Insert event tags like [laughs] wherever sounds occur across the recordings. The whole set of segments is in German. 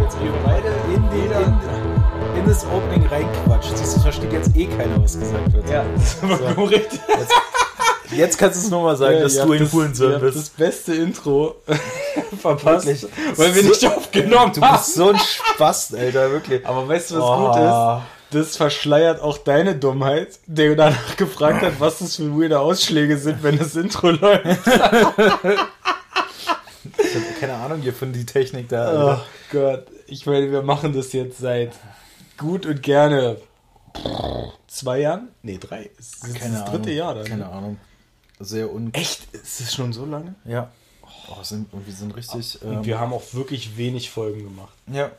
Jetzt wir beide in, in, in das Opening reinquatscht. Siehst du, versteht jetzt eh keiner, was gesagt wird. Ja, das war So. korrekt. Jetzt, jetzt kannst du es nochmal sagen, Ja, dass du Hurensohn ihr habt bist. das beste Intro [laughs] verpasst, Wirklich. weil wir So- nicht aufgenommen Du bist so ein Spast, Alter, wirklich. Aber weißt du, was Oh. gut ist? Das verschleiert auch deine Dummheit, der danach gefragt hat, was das für weirde Ausschläge sind, wenn das Intro läuft. Ich hab keine Ahnung hier von die Technik da. Alter. Oh Gott, ich meine, wir machen das jetzt seit gut und gerne zwei Jahren? Nee, drei. Es ist keine das Ahnung. dritte Jahr dann. Keine ne? Ahnung. Sehr un... Echt? Ist es schon so lange? Ja. Oh, sind, und wir sind richtig... Ähm, wir haben auch wirklich wenig Folgen gemacht. ja,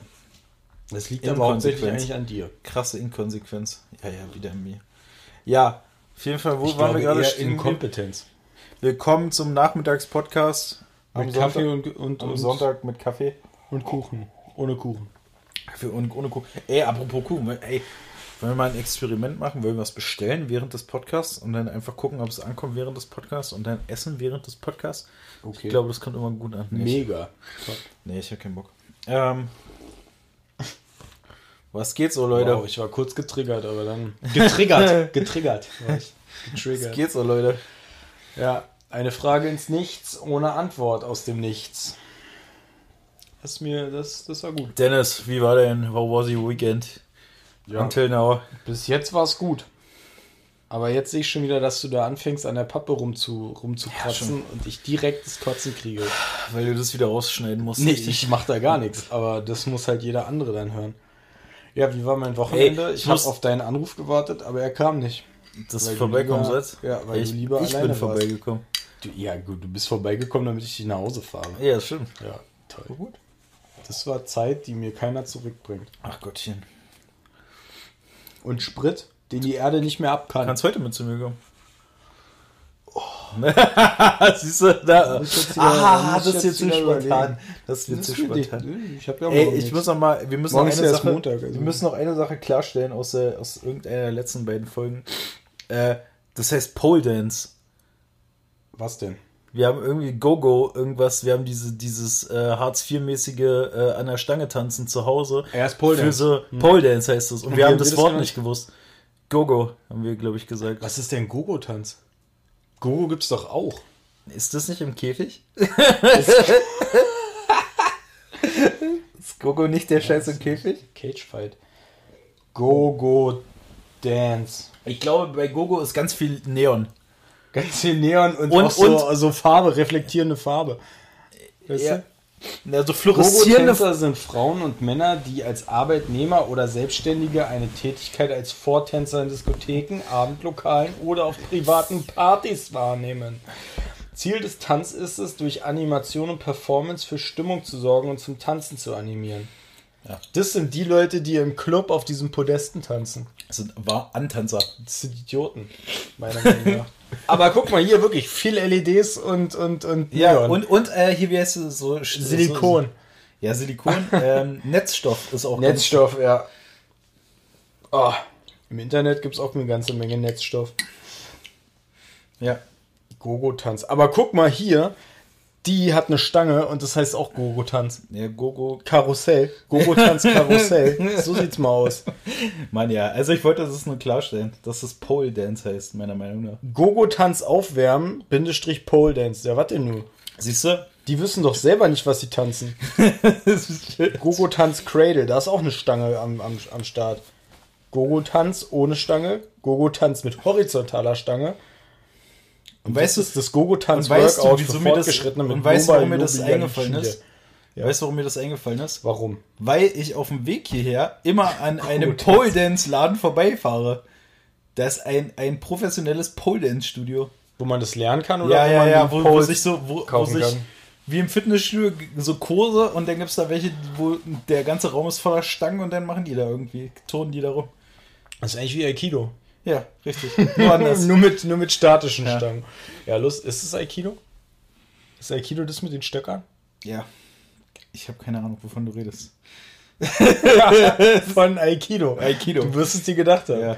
Das liegt aber hauptsächlich eigentlich an dir. krasse Inkonsequenz. Ja, ja, wieder an mir. Ja, auf jeden Fall, wo Ich waren glaube wir gerade eher stehen? Inkompetenz. Willkommen zum Nachmittagspodcast. Am Mit Sonntag, Kaffee und, und, am und, Sonntag mit Kaffee. und Kuchen. Ohne Kuchen. Kaffee und ohne Kuchen. Ey, apropos Kuchen, ey, wollen wir mal ein Experiment machen? Wollen wir was bestellen während des Podcasts und dann einfach gucken, ob es ankommt während des Podcasts und dann essen während des Podcasts? Okay. Ich glaube, das kommt immer gut an. Nee, ich, Mega. nee, ich habe keinen Bock. Ähm, was geht so, Leute? Wow, ich war kurz getriggert, aber dann. Getriggert! [laughs] getriggert. War ich. was Getriggert. geht so, Leute? Ja, eine Frage ins Nichts ohne Antwort aus dem Nichts. Das mir, das, das war gut. Dennis, wie war denn? How was your weekend? Until now. Bis jetzt war es gut. Aber jetzt sehe ich schon wieder, dass du da anfängst, an der Pappe rumzu, rumzukratzen schon. und ich direkt das Kotzen kriege. Weil du das wieder rausschneiden musst. Nicht, ich mache da gar nichts, aber das muss halt jeder andere dann hören. Ja, wie war mein Wochenende? Ey, ich habe auf deinen Anruf gewartet, aber er kam nicht. das weil du vorbeikommen lieber- sollst? ja, weil ich, du lieber ich alleine bin vorbeigekommen. Du, ja, gut, du bist vorbeigekommen, damit ich dich nach Hause fahre. Ja, stimmt. Ja, toll. Gut. Das war Zeit, die mir keiner zurückbringt. Ach Gottchen. Und Sprit, den die Erde nicht mehr ab kann. Kannst heute mit zu mir kommen. [laughs] Siehst du, da. Jetzt wieder- Ah, das ist jetzt zu spontan. Das Das zu für spontan. Ich habe ja Ey, ich muss noch mal, wir müssen Morgen noch eine ja Sache, Montag, also- wir müssen noch eine Sache klarstellen aus, der, aus irgendeiner der letzten beiden Folgen. Äh, das heißt Pole Dance. Was denn? Wir haben irgendwie Go-Go, irgendwas, wir haben diese, dieses äh, Hartz-IV-mäßige äh, an der Stange tanzen zu Hause. Er ist Pole Für Dance. so Pole Dance heißt es. Und, Und wir haben das das Wort nicht gewusst. Go-Go, haben wir, glaube ich, gesagt. Was ist denn Gogo-Tanz? Gogo gibt's doch auch. Ist das nicht im Käfig? ist Gogo nicht der Scheiß im Käfig? Cagefight. Gogo Dance. Ich glaube, bei Gogo ist ganz viel Neon. Ganz viel Neon und, Und- auch so, und- so Farbe, reflektierende Farbe. Weißt Ja. du? Also fluoreszierende Gogo-Tänzer sind Frauen und Männer, die als Arbeitnehmer oder Selbstständige eine Tätigkeit als Vortänzer in Diskotheken, Abendlokalen oder auf privaten Partys wahrnehmen. Ziel des Tanz ist es, durch Animation und Performance für Stimmung zu sorgen und zum Tanzen zu animieren. Ja. Das sind die Leute, die im Club auf diesen Podesten tanzen. sind war Antanzer. Das sind Idioten, meiner Meinung nach. [laughs] Aber guck mal, hier wirklich viel LEDs und, und, und Ja, Neon. und, und äh, hier wie heißt es so? Silikon. So, ja, Silikon. ähm, [laughs] Netzstoff ist auch Netzstoff, ja. Oh, Im Internet gibt es auch eine ganze Menge Netzstoff. Ganz, ja. Gogo-Tanz. Aber guck mal hier, die hat eine Stange und das heißt auch Gogo-Tanz. Ja, Gogo. Karussell. Gogo-Tanz Karussell. [laughs] so sieht's mal aus. Mann, ja. Also ich wollte das nur klarstellen, dass es Pole Dance heißt, meiner Meinung nach. Gogo-Tanz aufwärmen, Bindestrich Pole Dance. Ja, was denn nun? Siehst du? Die wissen doch selber nicht, was sie tanzen. [laughs] Gogo-Tanz Cradle, da ist auch eine Stange am, am, am Start. Gogo-Tanz ohne Stange, Gogo-Tanz mit horizontaler Stange. Und weißt das du- das Gogo-Tanz und weißt du, Workout wieso für mir das- mit und weißt du, warum mir das eingefallen ist? Weißt du, warum mir das eingefallen ist? Warum? Weil ich auf dem Weg hierher immer an [laughs] einem. Pole Dance Laden vorbeifahre. Da ist ein, ein professionelles Pole Dance Studio. Wo man das lernen kann oder Ja, wo ja, man ja, wo, wo sich so, wo, wo sich, kann? wie im Fitnessstudio so Kurse und dann gibt es da welche, wo der ganze Raum ist voller Stangen und dann machen die da irgendwie, turnen die da rum. Das ist eigentlich wie Aikido. Ja, richtig. Nur [laughs] nur, mit, nur mit statischen Ja. Stangen. Ja, Lust, ist es Aikido? Ist Aikido das mit den Stöckern? ja. Ich habe keine Ahnung, wovon du redest. [laughs] Von Aikido. Aikido. Du wirst es dir gedacht haben. Ja.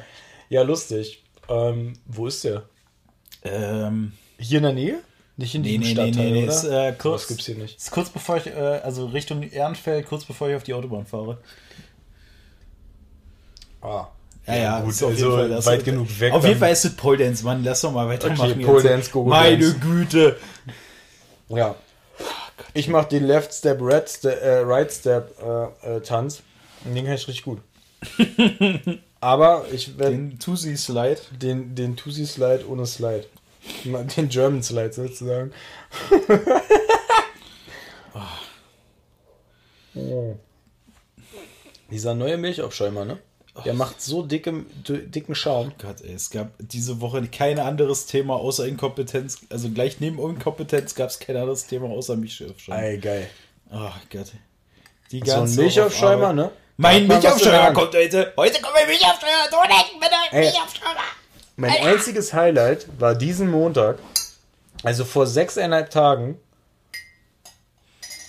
Ja, lustig. Ähm, wo ist der? Ähm, Hier in der Nähe? Nicht in Nee, diesem nee, Stadtteil, nee, nee, ist, äh, kurz, gibt's hier nicht. Ist kurz bevor ich, äh, also Richtung Ehrenfeld, kurz bevor ich auf die Autobahn fahre. Ah. Ja, ja, gut, ist auf also jeden Fall weit genug weg. Auf jeden Fall ist es Pole Dance, Mann. Lass doch mal weitermachen. Okay. Pole Dance, Go-Go Meine Dance. Güte. Ja. Ich mache den Left Step, Red Step, äh, Right Step äh, äh, Tanz. Und den kann ich richtig gut. [laughs] Aber ich werde Den Tusi Slide. den, den Tusi Slide ohne Slide. Den German Slide sozusagen. [laughs] oh. Dieser neue Milchaufschäumer, ne? Der macht so dicke, dicken Schaum. Gott, ey, es gab diese Woche kein anderes Thema außer Inkompetenz. Also gleich neben Inkompetenz gab es kein anderes Thema außer Milchaufschäumer. Ey, geil. Oh Gott. Die So ein ganze Milchaufschäumer, ne? Mein Milchaufschäumer kommt heute. Heute kommt mein Milchaufschäumer. So denken bitte. Ey. Milchaufschäumer. Mein einziges Highlight war diesen Montag, also vor sechseinhalb Tagen,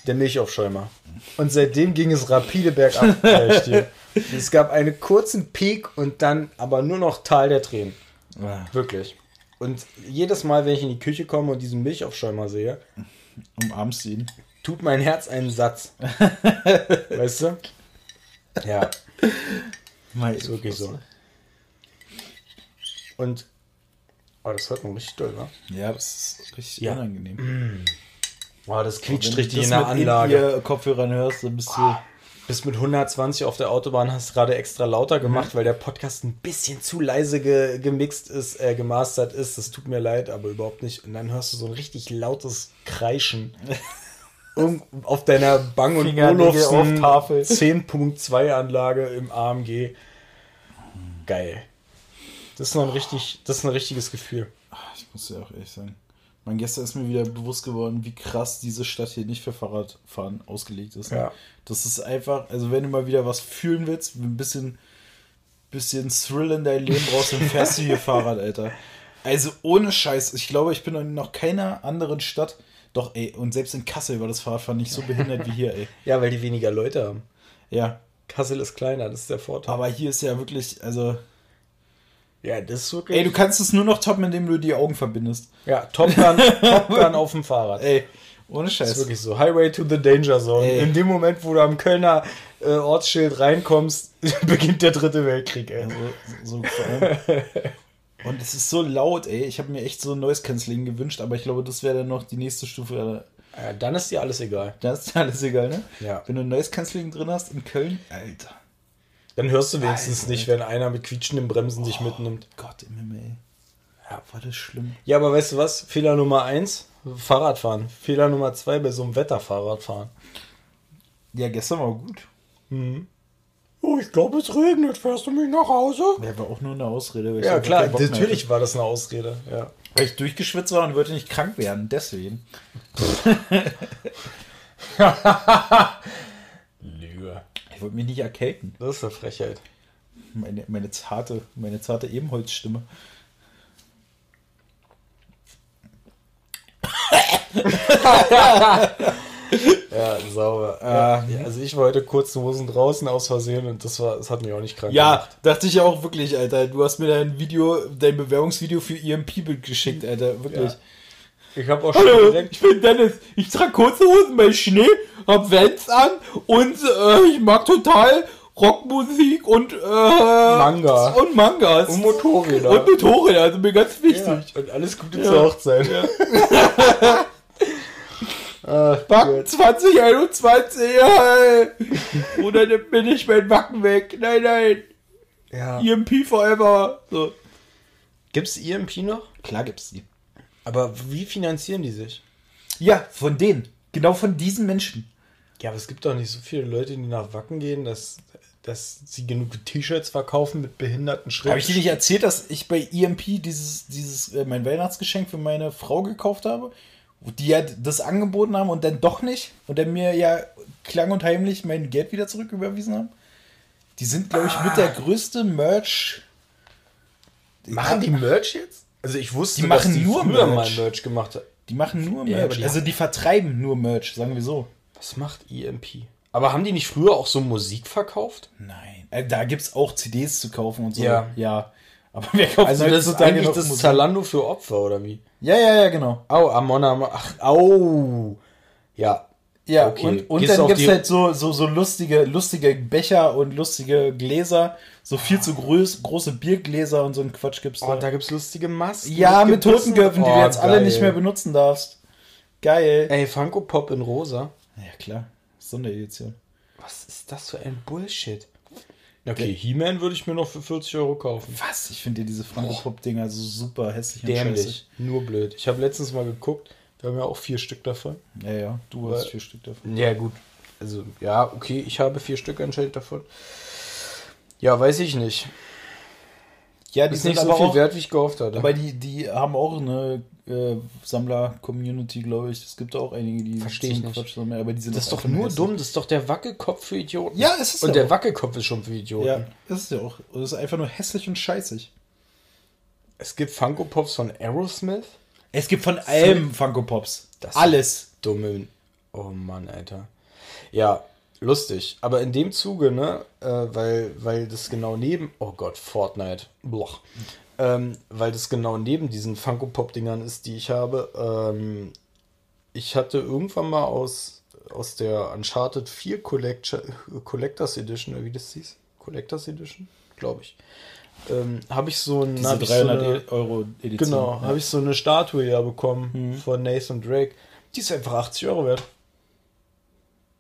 der Milchaufschäumer. Und seitdem ging es rapide bergab. [laughs] es gab einen kurzen Peak und dann aber nur noch Tal der Tränen. Ah, Wirklich. Und jedes Mal, wenn ich in die Küche komme und diesen Milchaufschäumer sehe, Umarmst ihn. tut mein Herz einen Satz. [laughs] weißt du? Ja, Mein, ist wirklich so. Und. Oh, das hört man richtig doll, wa? Ja, das ist richtig Ja. unangenehm. Oh, das quietscht Wenn richtig du in das der mit Anlage. In-Ear Kopfhörern hörst, dann bist du. Bist mit 120 auf der Autobahn, hast gerade extra lauter gemacht, weil der Podcast ein bisschen zu leise ge gemixt ist, äh, gemastert ist. Das tut mir leid, aber überhaupt nicht. Und dann hörst du so ein richtig lautes Kreischen. [laughs] Um, auf deiner Bang und Olufsen Tafel. 10.2 Anlage im AMG. Geil. Das ist noch ein richtig, das ist ein richtiges Gefühl. Ich muss ja auch ehrlich sagen. Mein gestern ist mir wieder bewusst geworden, wie krass diese Stadt hier nicht für Fahrradfahren ausgelegt ist. ne? Ja. Das ist einfach, also wenn du mal wieder was fühlen willst, ein bisschen, bisschen Thrill in dein Leben brauchst, dann fährst du hier [laughs] Fahrrad, Alter. Also ohne Scheiß, ich glaube, ich bin in noch keiner anderen Stadt. Doch, ey, und selbst in Kassel war das Fahrradfahren nicht so behindert wie hier, ey. Ja, weil die weniger Leute haben. Ja. Kassel ist kleiner, das ist der Vorteil. Aber hier ist ja wirklich, also. Ja, das ist wirklich. Ey, du kannst es nur noch toppen, indem du die Augen verbindest. ja, Top Gun, Top [laughs] Gun auf dem Fahrrad. Ey, ohne Das Scheiß. ist wirklich so. Highway to the Danger Zone. Ey. In dem Moment, wo du am Kölner äh, Ortsschild reinkommst, [laughs] beginnt der dritte Weltkrieg, ey. Also, so allem. [laughs] Und es ist so laut, ey. Ich habe mir echt so ein Noise Cancelling gewünscht, aber ich glaube, das wäre dann noch die nächste Stufe. Ja, dann ist dir alles egal. Da ist alles egal, ne? Ja. Wenn du ein Noise Cancelling drin hast in Köln, Alter. Dann hörst du wenigstens Alter. nicht, wenn einer mit quietschenden Bremsen dich mitnimmt. Gott im Himmel, ey. Ja, war das schlimm. Ja, aber weißt du was? Fehler Nummer eins, Fahrradfahren. Fehler Nummer zwei bei so einem Wetterfahrradfahren. Ja, gestern war gut. Oh, ich glaube, es regnet. Fährst du mich nach Hause? Ja, war auch nur eine Ausrede. Ja, klar, natürlich war das eine Ausrede. Ja. Weil ich durchgeschwitzt war und wollte nicht krank werden, deswegen. [laughs] [laughs] [laughs] Wollte mich nicht erkälten. Das ist eine Frechheit. Meine, meine zarte, meine zarte Ebenholzstimme. [laughs] Ja, sauber. Ja, ja, also ich war heute kurzen Hosen draußen aus Versehen und das war, das hat mich auch nicht krank Ja, gemacht. dachte ich ja auch wirklich, Alter. Du hast mir dein Video, dein Bewerbungsvideo für EMP geschickt, Alter. Wirklich. Ja. Ich habe auch schon Hallo, direkt. ich bin Dennis. Ich trage kurze Hosen bei Schnee, hab Vans an und äh, ich mag total Rockmusik und äh, Manga. Und Mangas. Und Motorräder. Und Motorräder, also mir ganz wichtig. Ja, und alles Gute zur Hochzeit. [laughs] Ach, Backen Gott. 2021, ey. Oder nimmt mir nicht mein Backen weg. Nein, nein. Ja. EMP forever. So. Gibt's EMP noch? Klar gibt's die. Aber wie finanzieren die sich? Ja, von denen. Genau von diesen Menschen. Ja, aber es gibt doch nicht so viele Leute, die nach Wacken gehen, dass, dass sie genug T-Shirts verkaufen mit behinderten Schriften. Habe ich dir nicht erzählt, dass ich bei EMP dieses, dieses, äh, mein Weihnachtsgeschenk für meine Frau gekauft habe? Die ja das angeboten haben und dann doch nicht. Und dann mir ja klang und heimlich mein Geld wieder zurück überwiesen haben. Die sind, glaube ich, mit der größte Merch. Machen die Merch jetzt? Also ich wusste, Die machen dass die nur früher Merch. mal Merch gemacht hat. Die machen nur Ja, Merch. aber die also haben- die vertreiben nur Merch, sagen wir so. Was macht EMP? Aber haben die nicht früher auch so Musik verkauft? Nein. Äh, da gibt es auch CDs zu kaufen und so. Ja. Ja. Aber wer kauft Also das ist eigentlich das Musik? Zalando für Opfer, oder wie? Ja, ja, ja, genau. Au, Amon, Amon, ach, au. Ja. Ja, Okay. und, und Gehst dann gibt's die- halt so, so, so lustige, lustige Becher und lustige Gläser, so viel zu groß, große Biergläser und so ein Quatsch gibt's Oh, da. da gibt's lustige Masken. ja, mit Gebissen. Totengöpfen, die Oh, du jetzt alle geil. nicht mehr benutzen darfst. Geil. Ey, Funko Pop in rosa. Ja, klar. Sonderedition. Was ist das für ein Bullshit? Okay, He-Man würde ich mir noch für 40 Euro kaufen. Was? Ich finde diese Funko Pop-Dinger so super hässlich und scheiße. Dämlich. Nur blöd. Ich habe letztens mal geguckt. Wir haben ja auch vier Stück davon. Ja, ja, du hast Weil- vier Stück davon. Ja, gut. Also, ja, okay, ich habe vier Stück anscheinend davon. Ja, weiß ich nicht. Ja, die Ist sind nicht so viel auch, wert, wie ich gehofft hatte. aber die, die haben auch eine äh, Sammler-Community, glaube ich. Es gibt auch einige, die Versteh ich zum nicht. Quatsch sammeln, aber die sind das ist doch nur hässlich. dumm. Das ist doch der Wackelkopf für Idioten. Ja, es ist Und ja der auch. Wackelkopf ist schon für Idioten. Ja, ist es ja auch. Und Es ist einfach nur hässlich und scheißig. Es gibt Funko Pops von Aerosmith. Es gibt von allem Funko Pops. Das- Alles. Dumme. Oh Mann, Alter. Ja, lustig. Aber in dem Zuge, ne, äh, weil, weil das genau neben. Oh Gott, Fortnite. Bloch. Ähm, weil das genau neben diesen Funko Pop-Dingern ist, die ich habe. Ähm, ich hatte irgendwann mal aus, aus der Uncharted 4 Collector, Collectors Edition, oder wie das hieß? Collectors Edition? Glaube ich. Ähm, habe ich so ein. Diese hab ich so 300 eine- E- Euro Edition. Genau, Ja. habe ich so eine Statue ja bekommen von Nathan Drake. Die ist einfach 80 Euro wert.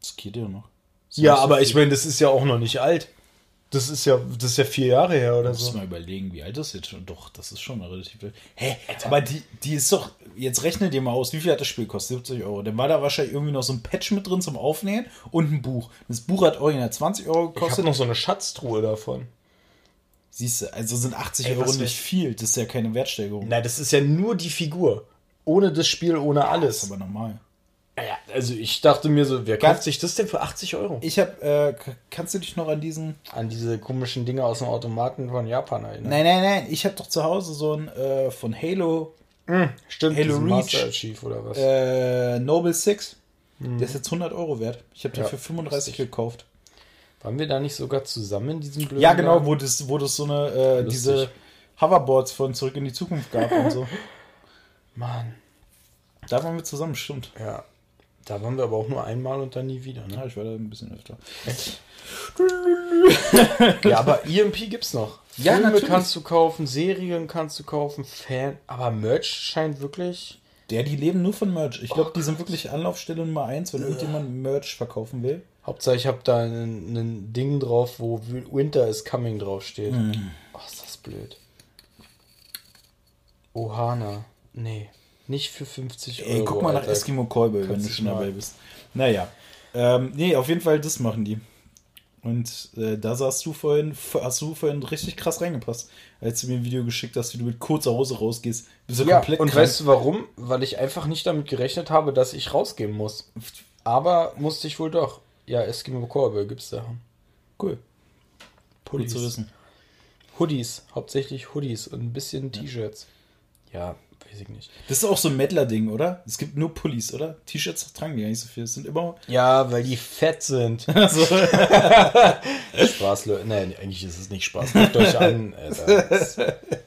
Das geht ja noch. Das Ja, so aber viel. ich meine, das ist ja auch noch nicht alt. Das ist ja, das ist ja vier Jahre her oder Muss so. mal überlegen, wie alt das jetzt schon. Doch, das ist schon relativ alt. Hä? Aber die, die ist doch. Jetzt rechne dir mal aus, wie viel hat das Spiel gekostet? 70 Euro. Dann war da wahrscheinlich irgendwie noch so ein Patch mit drin zum Aufnähen und ein Buch. Das Buch hat original 20 Euro Ich habe gekostet. noch so eine Schatztruhe davon. Siehst du, also sind 80 Ey, Euro nicht viel. Das ist ja keine Wertsteigerung. Nein, das ist ja nur die Figur. Ohne das Spiel, ohne Das ist alles. aber normal. Ja, also ich dachte mir so, wer kauft sich das denn für 80 Euro? Ich hab, äh, kannst du dich noch an diesen. An diese komischen Dinge aus dem Automaten von Japan erinnern. Nein, nein, nein. Ich hab doch zu Hause so ein äh, von Halo Stimmt, Halo Reach. Master Chief oder was? äh, Noble Six. Der ist jetzt 100 Euro wert. Ich habe den Ja, für 35 gekauft. Waren wir da nicht sogar zusammen in diesem blöden Ja, genau, Laden? wo das, wo das so eine, äh, diese Hoverboards von Zurück in die Zukunft gab und so. [laughs] Mann. Da waren wir zusammen, stimmt. Ja. Da waren wir aber auch nur einmal und dann nie wieder, ne? Ja, ich war da ein bisschen öfter. [laughs] Ja, aber EMP gibt's noch. Ja, Filme natürlich. kannst du kaufen, Serien kannst du kaufen, Fan. Aber Merch scheint wirklich. Der, die leben nur von Merch. Ich glaube, die sind wirklich Anlaufstelle Nummer eins, wenn irgendjemand Merch verkaufen will. Hauptsache, ich habe da ein, Ding drauf, wo Winter is Coming draufsteht. Mhm. Ach, ist das blöd. Ohana. Nee, nicht für 50 Euro. Ey, guck mal nach Alter. Eskimo Callboy, wenn du schon dabei bist. Naja. Ähm, nee, auf jeden Fall, das machen die. Und äh, da saßt du vorhin, hast du vorhin richtig krass reingepasst, als du mir ein Video geschickt hast, wie du mit kurzer Hose rausgehst. Bist du Ja, komplett und krank. weißt du warum? Weil ich einfach nicht damit gerechnet habe, dass ich rausgehen muss. Aber musste ich wohl doch. Ja, Eskimo Callboy gibt's da. Cool. Gut Pullis. zu wissen. Hoodies, hauptsächlich Hoodies und ein bisschen T-Shirts. Ja, weiß ich nicht. Das ist auch so ein Mettler-Ding, oder? Es gibt nur Pullis, oder? T-Shirts tragen die gar nicht so viel. Es sind immer. Ja, weil die fett sind. [laughs] [laughs] Spaß, Leute. Nein, eigentlich ist es nicht Spaß. Guckt euch an. Alter. [laughs]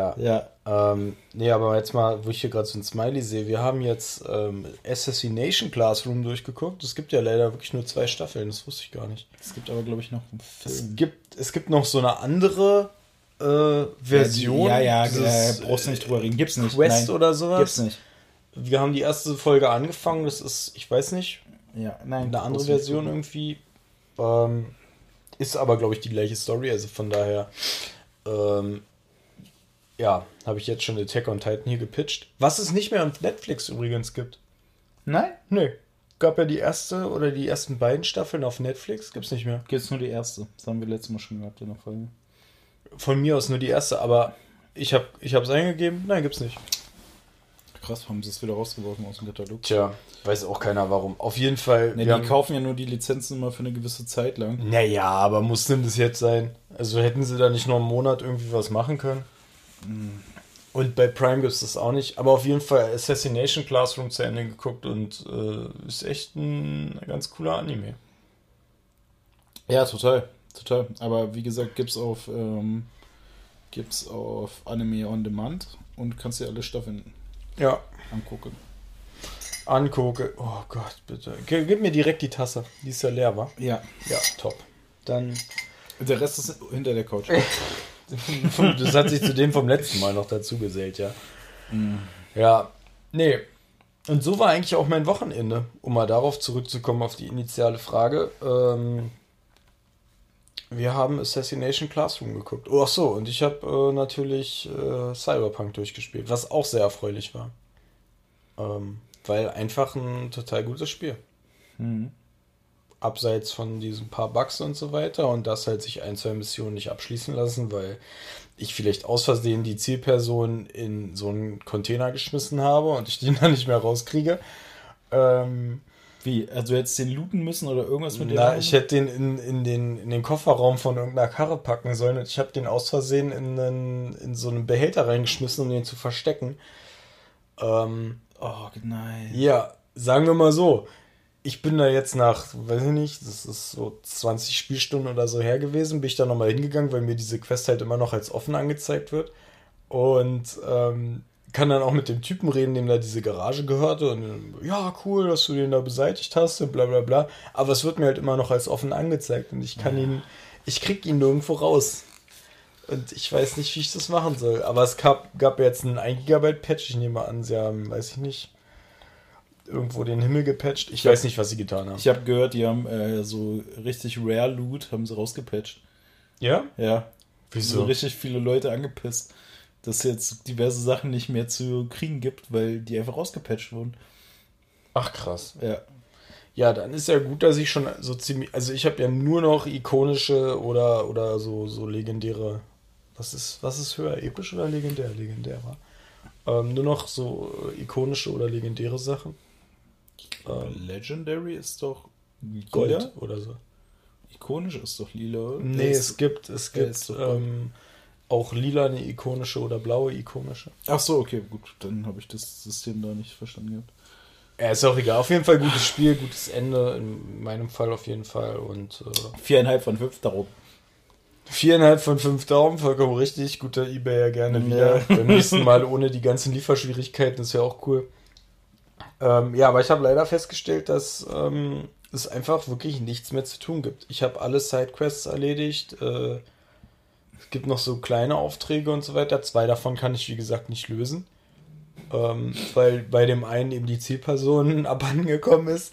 Ja. ja. Ähm, nee, aber jetzt mal, wo ich hier gerade so ein Smiley sehe, wir haben jetzt ähm, Assassination Classroom durchgeguckt. Es gibt ja leider wirklich nur zwei Staffeln, das wusste ich gar nicht. Es gibt aber, glaube ich, noch einen Es Film. gibt, es gibt noch so eine andere äh, Version. Ja, ja, dieses, äh, brauchst du nicht drüber reden. Gibt's nicht. Quest Nein, oder sowas. Gibt's nicht. Wir haben die erste Folge angefangen, das ist, ich weiß nicht, Ja, nein. eine andere Version irgendwie. Ähm, ist aber, glaube ich, die gleiche Story, also von daher. Ähm, ja, habe ich jetzt schon Attack on Titan hier gepitcht. Was es nicht mehr auf Netflix übrigens gibt. Nein? Nö. Gab ja die erste oder die ersten beiden Staffeln auf Netflix, gibt's nicht mehr. Gibt's nur die erste. Das haben wir letztes Mal schon gehabt in der Folge. Von mir aus nur die erste, aber ich habe ich es eingegeben, nein, gibt's nicht. Krass, haben sie es wieder rausgeworfen aus dem Katalog. Tja, weiß auch keiner warum. Auf jeden Fall. Ne, die haben- kaufen ja nur die Lizenzen immer für eine gewisse Zeit lang. Naja, aber muss denn das jetzt sein? Also hätten sie da nicht noch einen Monat irgendwie was machen können? Und bei Prime gibt es das auch nicht. Aber auf jeden Fall Assassination Classroom zu Ende geguckt und äh, ist echt ein ganz cooler Anime. Ja, total. Total. Aber wie gesagt, gibt's auf ähm, Gibt's auf Anime On Demand und kannst dir alle Staffeln Ja. angucken. Angucke. Oh Gott, bitte. Gib mir direkt die Tasse. Die ist ja leer, wa? Ja. Ja, top. Dann. Der Rest ist hinter der Couch. [laughs] [laughs] Das hat sich zu dem vom letzten Mal noch dazu gesellt, ja. Ja, nee. Und so war eigentlich auch mein Wochenende, um mal darauf zurückzukommen, auf die initiale Frage. Ähm, wir haben Assassination Classroom geguckt. Oh, ach so, und ich habe äh, natürlich äh, Cyberpunk durchgespielt, was auch sehr erfreulich war. Ähm, weil einfach ein total gutes Spiel. Mhm. Abseits von diesen paar Bugs und so weiter und dass halt sich ein, zwei Missionen nicht abschließen lassen, weil ich vielleicht aus Versehen die Zielperson in so einen Container geschmissen habe und ich den [laughs] dann nicht mehr rauskriege. Ähm, Wie? Also jetzt den looten müssen oder irgendwas mit dem? na, ich hätte den in, in, den in den Kofferraum von irgendeiner Karre packen sollen und ich habe den aus Versehen in, einen, in so einen Behälter reingeschmissen, um den zu verstecken. Ähm, Oh, nein. Ja, sagen wir mal so. Ich bin da jetzt nach, weiß ich nicht, das ist so 20 Spielstunden oder so her gewesen, bin ich da nochmal hingegangen, weil mir diese Quest halt immer noch als offen angezeigt wird. Und ähm, kann dann auch mit dem Typen reden, dem da diese Garage gehörte. Und ja, cool, dass du den da beseitigt hast und bla bla bla. Aber es wird mir halt immer noch als offen angezeigt und ich kann ihn, ich krieg ihn nirgendwo raus. Und ich weiß nicht, wie ich das machen soll. Aber es gab, gab jetzt einen 1 GB Patch. Ich nehme an, sie haben, weiß ich nicht, irgendwo den Himmel gepatcht. Ich weiß nicht, was sie getan haben. Ich habe gehört, die haben äh, so richtig Rare Loot, haben sie rausgepatcht. ja? Ja. Wieso? So richtig viele Leute angepisst, dass es jetzt diverse Sachen nicht mehr zu kriegen gibt, weil die einfach rausgepatcht wurden. Ach krass. Ja. Ja, dann ist ja gut, dass ich schon so ziemlich. Also ich habe ja nur noch ikonische oder, oder so, so legendäre. Was ist, was ist höher? Episch oder legendär? Legendär war. Ähm, nur noch so ikonische oder legendäre Sachen. Ähm, Legendary ist doch Gold lila? oder so. Ikonisch ist doch lila. oder? Nee, es ist- gibt, es gibt gold. ähm, auch lila eine ikonische oder blaue ikonische. Ach so, okay, gut. Dann habe ich das System da nicht verstanden gehabt. Ja, ist auch egal. Auf jeden Fall gutes Spiel, gutes Ende. In meinem Fall auf jeden Fall. Und äh, Viereinhalb von fünf darum. viereinhalb von fünf Daumen, vollkommen richtig. Guter Ebay ja gerne Ja. wieder. Beim nächsten Mal ohne die ganzen Lieferschwierigkeiten, ist ja auch cool. Ähm, ja, aber ich habe leider festgestellt, dass ähm, es einfach wirklich nichts mehr zu tun gibt. Ich habe alle Sidequests erledigt. Äh, es gibt noch so kleine Aufträge und so weiter. Zwei davon kann ich, wie gesagt, nicht lösen. Ähm, weil bei dem einen eben die Zielperson [laughs] abhandengekommen ist.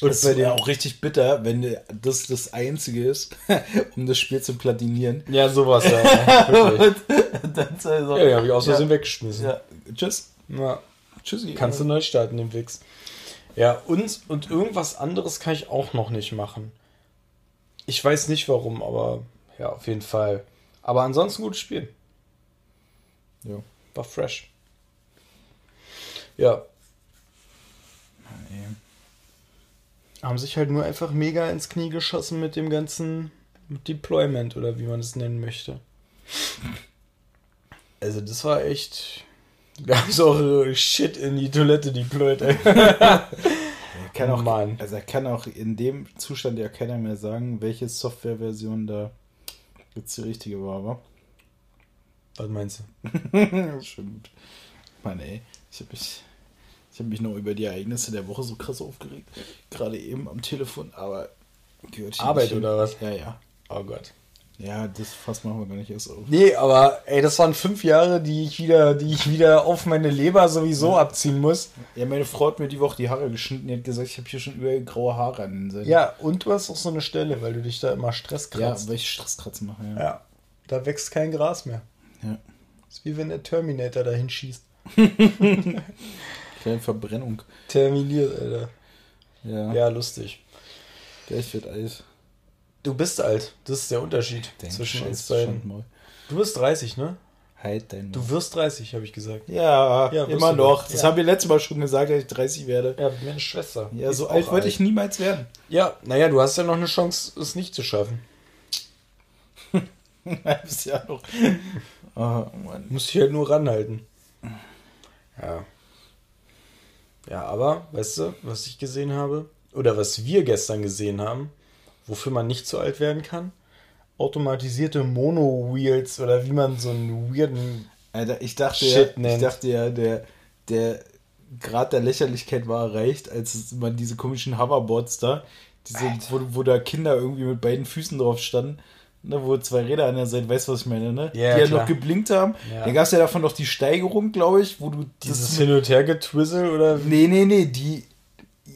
Und Das ist dem ja auch richtig bitter, wenn das das Einzige ist, [laughs] um das Spiel zu platinieren. Ja, sowas, ja. ja. [laughs] Dann so, ja, die habe ich aus Versehen ja, weggeschmissen. ja. Tschüss. Ja. Tschüssi. Kannst du neu starten, den Wix. Ja, und, und irgendwas anderes kann ich auch noch nicht machen. Ich weiß nicht warum, aber ja, auf jeden Fall. Aber ansonsten gutes Spiel. Ja. War fresh. Ja, Nee. haben sich halt nur einfach mega ins Knie geschossen mit dem ganzen Deployment oder wie man es nennen möchte. Also das war echt. Wir haben so auch Shit in die Toilette deployed, ey. Er kann auch, Mann. also er kann auch in dem Zustand ja keiner mehr sagen, welche Softwareversion da jetzt die richtige war, wa? Was meinst du? [laughs] Gut. Mann, ey. Ich habe mich, ich hab mich noch über die Ereignisse der Woche so krass aufgeregt. Gerade eben am Telefon, aber gehört Arbeit oder was? Ja, ja. Oh Gott. Ja, das Fass machen wir gar nicht erst auf. Nee, aber ey, das waren fünf Jahre, die ich wieder, die ich wieder auf meine Leber sowieso abziehen muss. Ja, meine Frau hat mir die Woche die Haare geschnitten. Die hat gesagt, ich habe hier schon überall graue Haare an den Seiten. Ja, und du hast auch so eine Stelle, weil du dich da immer Stress ja kratzt. weil ich Stresskratzen mache. Ja. Ja, da wächst kein Gras mehr. ja. ist wie wenn der Terminator dahin schießt. [laughs] Kleine Verbrennung. Terminiert, Alter. Ja, Ja, lustig. gleich wird alt. Du bist alt. Das ist der Unterschied zwischen uns beiden. Du bist 30, ne? Halt dein Du wirst 30, habe ich gesagt. Ja, Ja, immer noch. Das Ja. haben wir letztes Mal schon gesagt, dass ich 30 werde. Ja, meine Schwester. Ja, so alt wollte ich niemals werden. Ja, naja, du hast ja noch eine Chance, es nicht zu schaffen. Halbes Jahr noch. Oh, Mann. Muss ich halt nur ranhalten. Ja. Ja, aber, weißt du, was ich gesehen habe? Oder was wir gestern gesehen haben, wofür man nicht zu alt werden kann? automatisierte Mono-Wheels oder wie man so einen weirden. Alter, ich dachte Shit ja, ich nennt. dachte ja, der, der Grad der Lächerlichkeit war erreicht, als man diese komischen Hoverboards da, diese, wo, wo da Kinder irgendwie mit beiden Füßen drauf standen, ne, wo zwei Räder an der Seite, weißt du, was ich meine, ne? Ja, die ja klar. noch geblinkt haben. Ja. Dann gab es ja davon noch die Steigerung, glaube ich, wo du Dieses das Hin- und Her-Getwizzle oder. Nee, nee, nee, die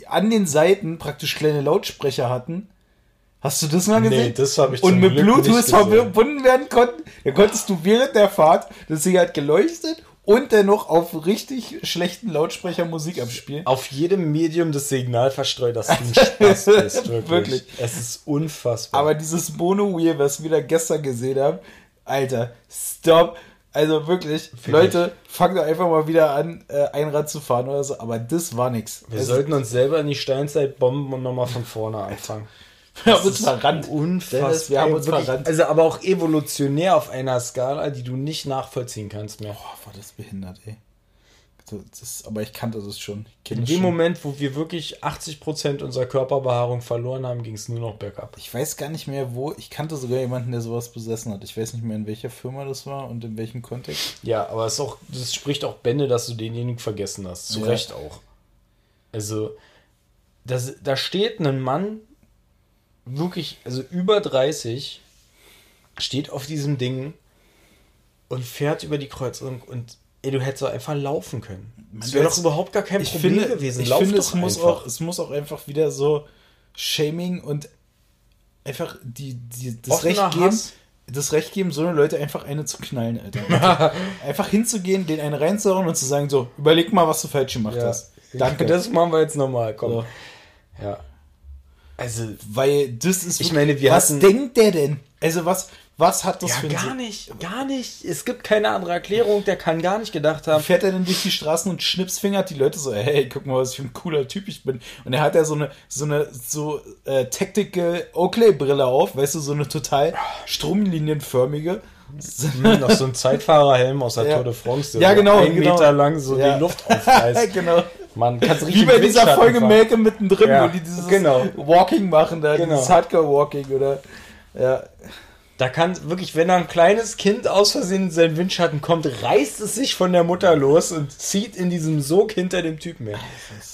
an den Seiten praktisch kleine Lautsprecher hatten. Hast du das mal Nee, gesehen? das habe ich Und mit Glück Bluetooth verbunden werden konnten. Da konntest du während der Fahrt, das Ding hat geleuchtet und dennoch auf richtig schlechten Lautsprecher Musik abspielen. Auf jedem Medium das Signal verstreut, dass du ein Spaß bist. [laughs] Wirklich. Wirklich. Es ist unfassbar. Aber dieses Mono-Wheel, was wir da gestern gesehen haben, Alter, stop. Also wirklich, Leute, fangt doch einfach mal wieder an, äh, Einrad zu fahren oder so. Aber das war nix. wir Also, sollten uns selber in die Steinzeit bomben und nochmal von vorne anfangen. [laughs] wir haben uns verrannt. Unfassbar. Dennis, wir haben uns wirklich, verrannt. Also aber auch evolutionär auf einer Skala, die du nicht nachvollziehen kannst mehr. Boah, war das behindert, ey. Das, das, aber ich kannte das schon. In dem schon. Moment, wo wir wirklich 80% unserer Körperbehaarung verloren haben, ging es nur noch bergab. Ich weiß gar nicht mehr, wo. Ich kannte sogar jemanden, der sowas besessen hat. Ich weiß nicht mehr, in welcher Firma das war und in welchem Kontext. Ja, aber es auch, das spricht auch Bände, dass du denjenigen vergessen hast. Zu Ja. Recht auch. Also, das, da steht ein Mann, wirklich, also über 30, steht auf diesem Ding und fährt über die Kreuzung und ey, du hättest doch einfach laufen können. Das wäre doch überhaupt gar kein Ich Problem finde, gewesen. ich Lauf finde es, muss einfach. auch, es muss auch einfach wieder so Shaming und einfach die, die, das, Offener Recht geben, Hass. das Recht geben, so eine Leute einfach eine zu knallen, Alter. [laughs] einfach hinzugehen, den einen reinzuhauen und zu sagen, so, überleg mal, was du falsch gemacht Ja. hast. Danke. [laughs] Das machen wir jetzt nochmal. Komm. So. Ja. Also, Weil das ist. Ich meine, wir was hatten- denkt der denn? Also, was, was hat das ja, für ein gar nicht, gar nicht. Es gibt keine andere Erklärung. Der kann gar nicht gedacht haben. Fährt er denn durch die Straßen und schnipsfingert die Leute so, hey, guck mal, was für ein cooler Typ ich bin. Und er hat ja so eine, so eine, so äh, Tactical Oakley-Brille auf, weißt du, so eine total stromlinienförmige. Hm, noch so ein Zeitfahrerhelm aus der Ja. Tour de France, der Ja, so genau, einen genau. Meter lang so Ja. die Luft [laughs] aufreißt. genau. Man kann Wie bei dieser Folge Malcolm mittendrin, Ja, wo die dieses genau. Walking machen, da, Genau. dieses Hardcore-Walking, oder? Ja. Da kann wirklich, wenn ein kleines Kind aus Versehen in seinen Windschatten kommt, reißt es sich von der Mutter los und zieht in diesem Sog hinter dem Typen her.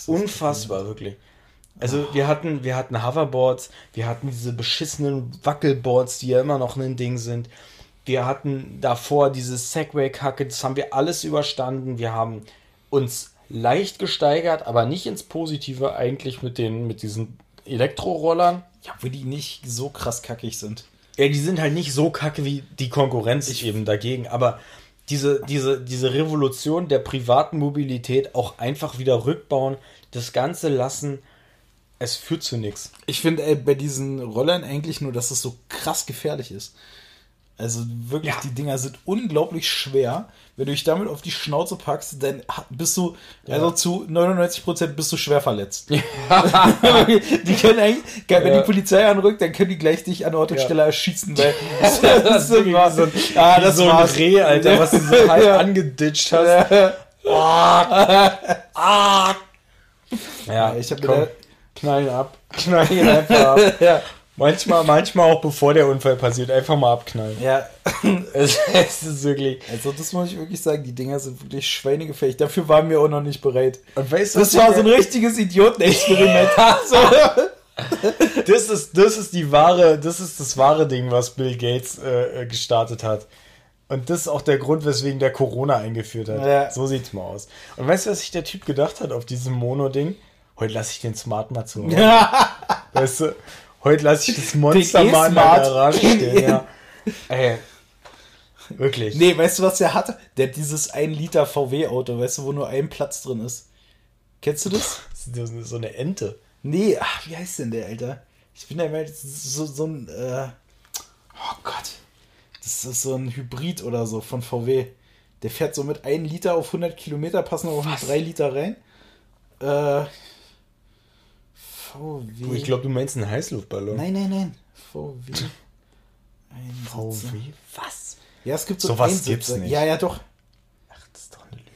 Unfassbar, wirklich. Also wir hatten, wir hatten Hoverboards, wir hatten diese beschissenen Wackelboards, die ja immer noch ein Ding sind. Wir hatten davor diese Segway-Kacke, das haben wir alles überstanden. Wir haben uns leicht gesteigert, aber nicht ins Positive eigentlich mit den, mit diesen Elektrorollern. Ja, wo die nicht so krass kackig sind. Ja, die sind halt nicht so kacke wie die Konkurrenz eben dagegen, aber diese, diese, diese Revolution der privaten Mobilität auch einfach wieder rückbauen, das Ganze lassen, es führt zu nichts. Ich finde bei diesen Rollern eigentlich nur, dass es so krass gefährlich ist. Also wirklich, Ja. die Dinger sind unglaublich schwer. Wenn du dich damit auf die Schnauze packst, dann bist du, also zu 99% bist du schwer verletzt. [laughs] die können eigentlich, wenn Ja. die Polizei anrückt, dann können die gleich dich an Ort und Ja. Stelle erschießen, weil [laughs] das ist [laughs] Wirklich immer, so ein, ah, das so ein. Reh, Alter, was du so halb Ja. angeditscht hast. Ah, ja, ich hab mir komm, da- knallen ab. Knallen einfach ab. Manchmal, manchmal auch bevor der Unfall passiert, einfach mal abknallen. ja, [laughs] Es, es ist wirklich. also das muss ich wirklich sagen, die Dinger sind wirklich schweinegefährlich. Dafür waren wir auch noch nicht bereit. Und weißt du, Das war so ein richtiges Idiotenexperiment. [laughs] so. das ist, das ist die wahre, das ist das wahre Ding, was Bill Gates äh, äh, gestartet hat. Und das ist auch der Grund, weswegen der Corona eingeführt hat. Ja. So sieht's mal aus. Und weißt du, was sich der Typ gedacht hat auf diesem Mono-Ding? Heute lasse ich den Smart mal zu. [laughs] Weißt du, heute lasse ich das Monster mal in der E-Smart. Garage stehen. Ja. Ey, wirklich. Nee, weißt du, was der hatte? Der hat dieses 1 Liter VW-Auto, weißt du, wo nur ein Platz drin ist. Kennst du das? Das ist so eine Ente. Nee, ach, wie heißt denn der, Alter? Ich bin da immer so, so ein, äh, oh Gott. Das ist so ein Hybrid oder so von VW. Der fährt so mit 1 Liter auf 100 Kilometer, passen auch noch 3 Liter rein. Äh, VW. Oh, ich glaube, du meinst einen Heißluftballon. Nein, nein, nein. VW. VW? Was? Ja, es gibt so Sowas Einsitzer. gibt's nicht. Ja, ja, doch. Ach, das ist doch eine Lüge.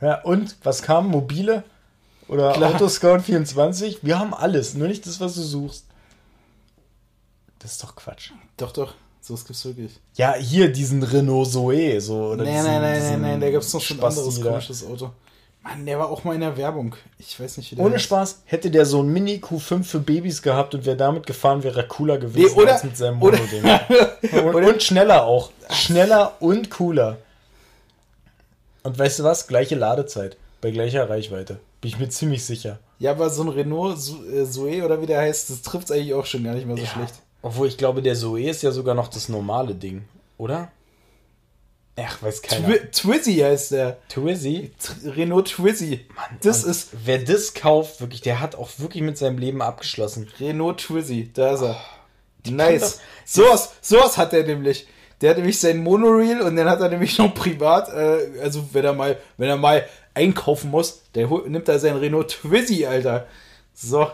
Ja, und was kam? Mobile? Oder Klar. Autoscout 24? Wir haben alles, nur nicht das, was du suchst. Das ist doch Quatsch. Doch, doch. So was gibt's wirklich. Ja, hier diesen Renault Zoe. So, oder Nein, diesen, nein, nein, nein, nein, da gab's noch schon ein anderes komisches Auto. Mann, der war auch mal in der Werbung. Ich weiß nicht, wie der Ohne heißt. Spaß, hätte der so ein Mini Q5 für Babys gehabt und wäre damit gefahren, wäre er cooler gewesen Nee, oder- als mit seinem Mono-Ding. [laughs] und, und schneller auch. Schneller und cooler. Und weißt du was? Gleiche Ladezeit. Bei gleicher Reichweite. Bin ich mir ziemlich sicher. Ja, aber so ein Renault äh, Zoe oder wie der heißt, das trifft's eigentlich auch schon gar nicht mehr so schlecht. Obwohl ich glaube, der Zoe ist ja sogar noch das normale Ding, oder? Ach, weiß keiner. Twi Twizzy heißt der. Twizzy? T Renault Twizzy. das Und ist Wer das kauft, wirklich, der hat auch wirklich mit seinem Leben abgeschlossen. Renault Twizzy. Da ist er. kann nice. Sowas, sowas hat er nämlich. Der hat nämlich sein Monorail und dann hat er nämlich noch privat, äh, also wenn er mal, wenn er mal einkaufen muss, der nimmt er sein Renault Twizzy, Alter. So.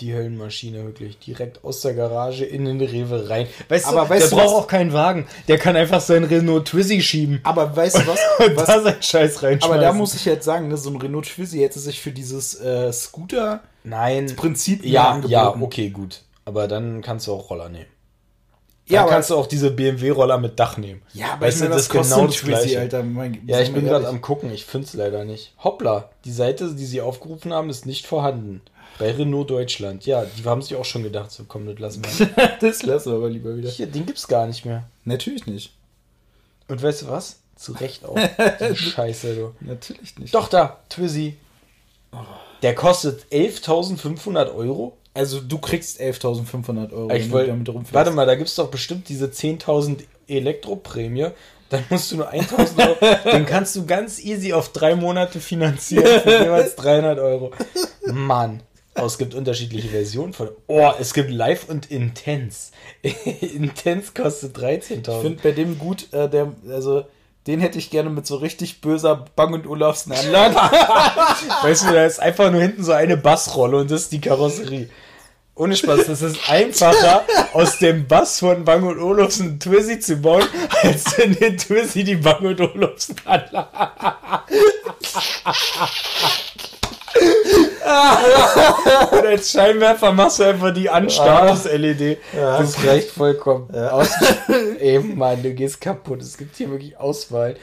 Die Höllenmaschine wirklich direkt aus der Garage in den Rewe rein. Weißt Aber du, weißt der du braucht auch keinen Wagen. Der kann einfach seinen Renault Twizy schieben Aber weißt du was? [laughs] und was da seinen Scheiß reinschmeißen. aber da muss ich jetzt sagen, ne, so ein Renault Twizy hätte sich für dieses äh, Scooter-Prinzip Nein. mehr Ja, angeboten. ja, okay, gut. Aber dann kannst du auch Roller nehmen. Dann Ja, kannst du auch diese BMW-Roller mit Dach nehmen. ja, aber weißt ich du, das das ist kostet genau das Gleiche. Alter. Mein, Ja, ich bin gerade am gucken, ich finde es leider nicht. Hoppla, die Seite, die sie aufgerufen haben, ist nicht vorhanden. Bei Renault Deutschland. Ja, die haben sich auch schon gedacht, so komm, das lassen wir. [laughs] das lassen wir aber lieber wieder. Hier, den gibt's gar nicht mehr. Natürlich nicht. Und weißt du was? Zu Recht auch. [laughs] Scheiße, du. Natürlich nicht. Doch, da, Twizzy. Der kostet 11.500 Euro. Also du kriegst 11.500 Euro, Ich wollt, damit rumfährst. warte mal, da gibt's doch bestimmt diese 10.000 Elektroprämie. Dann musst du nur 1.000 Euro. [laughs] den kannst du ganz easy auf drei Monate finanzieren für jeweils 300 Euro. Mann. Oh, es gibt unterschiedliche Versionen von. Oh, es gibt Live und Intense. [laughs] Intense kostet 13.000. Ich finde bei dem gut, äh, der, also den hätte ich gerne mit so richtig böser Bang und Olufsen Anlage. [laughs] Weißt du, da ist einfach nur hinten so eine Bassrolle und das ist die Karosserie. Ohne Spaß, das ist einfacher, aus dem Bass von Bang und Olufsen einen Twizzy zu bauen, als in den Twizzy die Bang und Olufsen Anlage. [laughs] und als Scheinwerfer machst du einfach die Anstatus-LED. Das reicht vollkommen. Aus [laughs] Ey, Mann, du gehst kaputt. Es gibt hier wirklich Auswahl.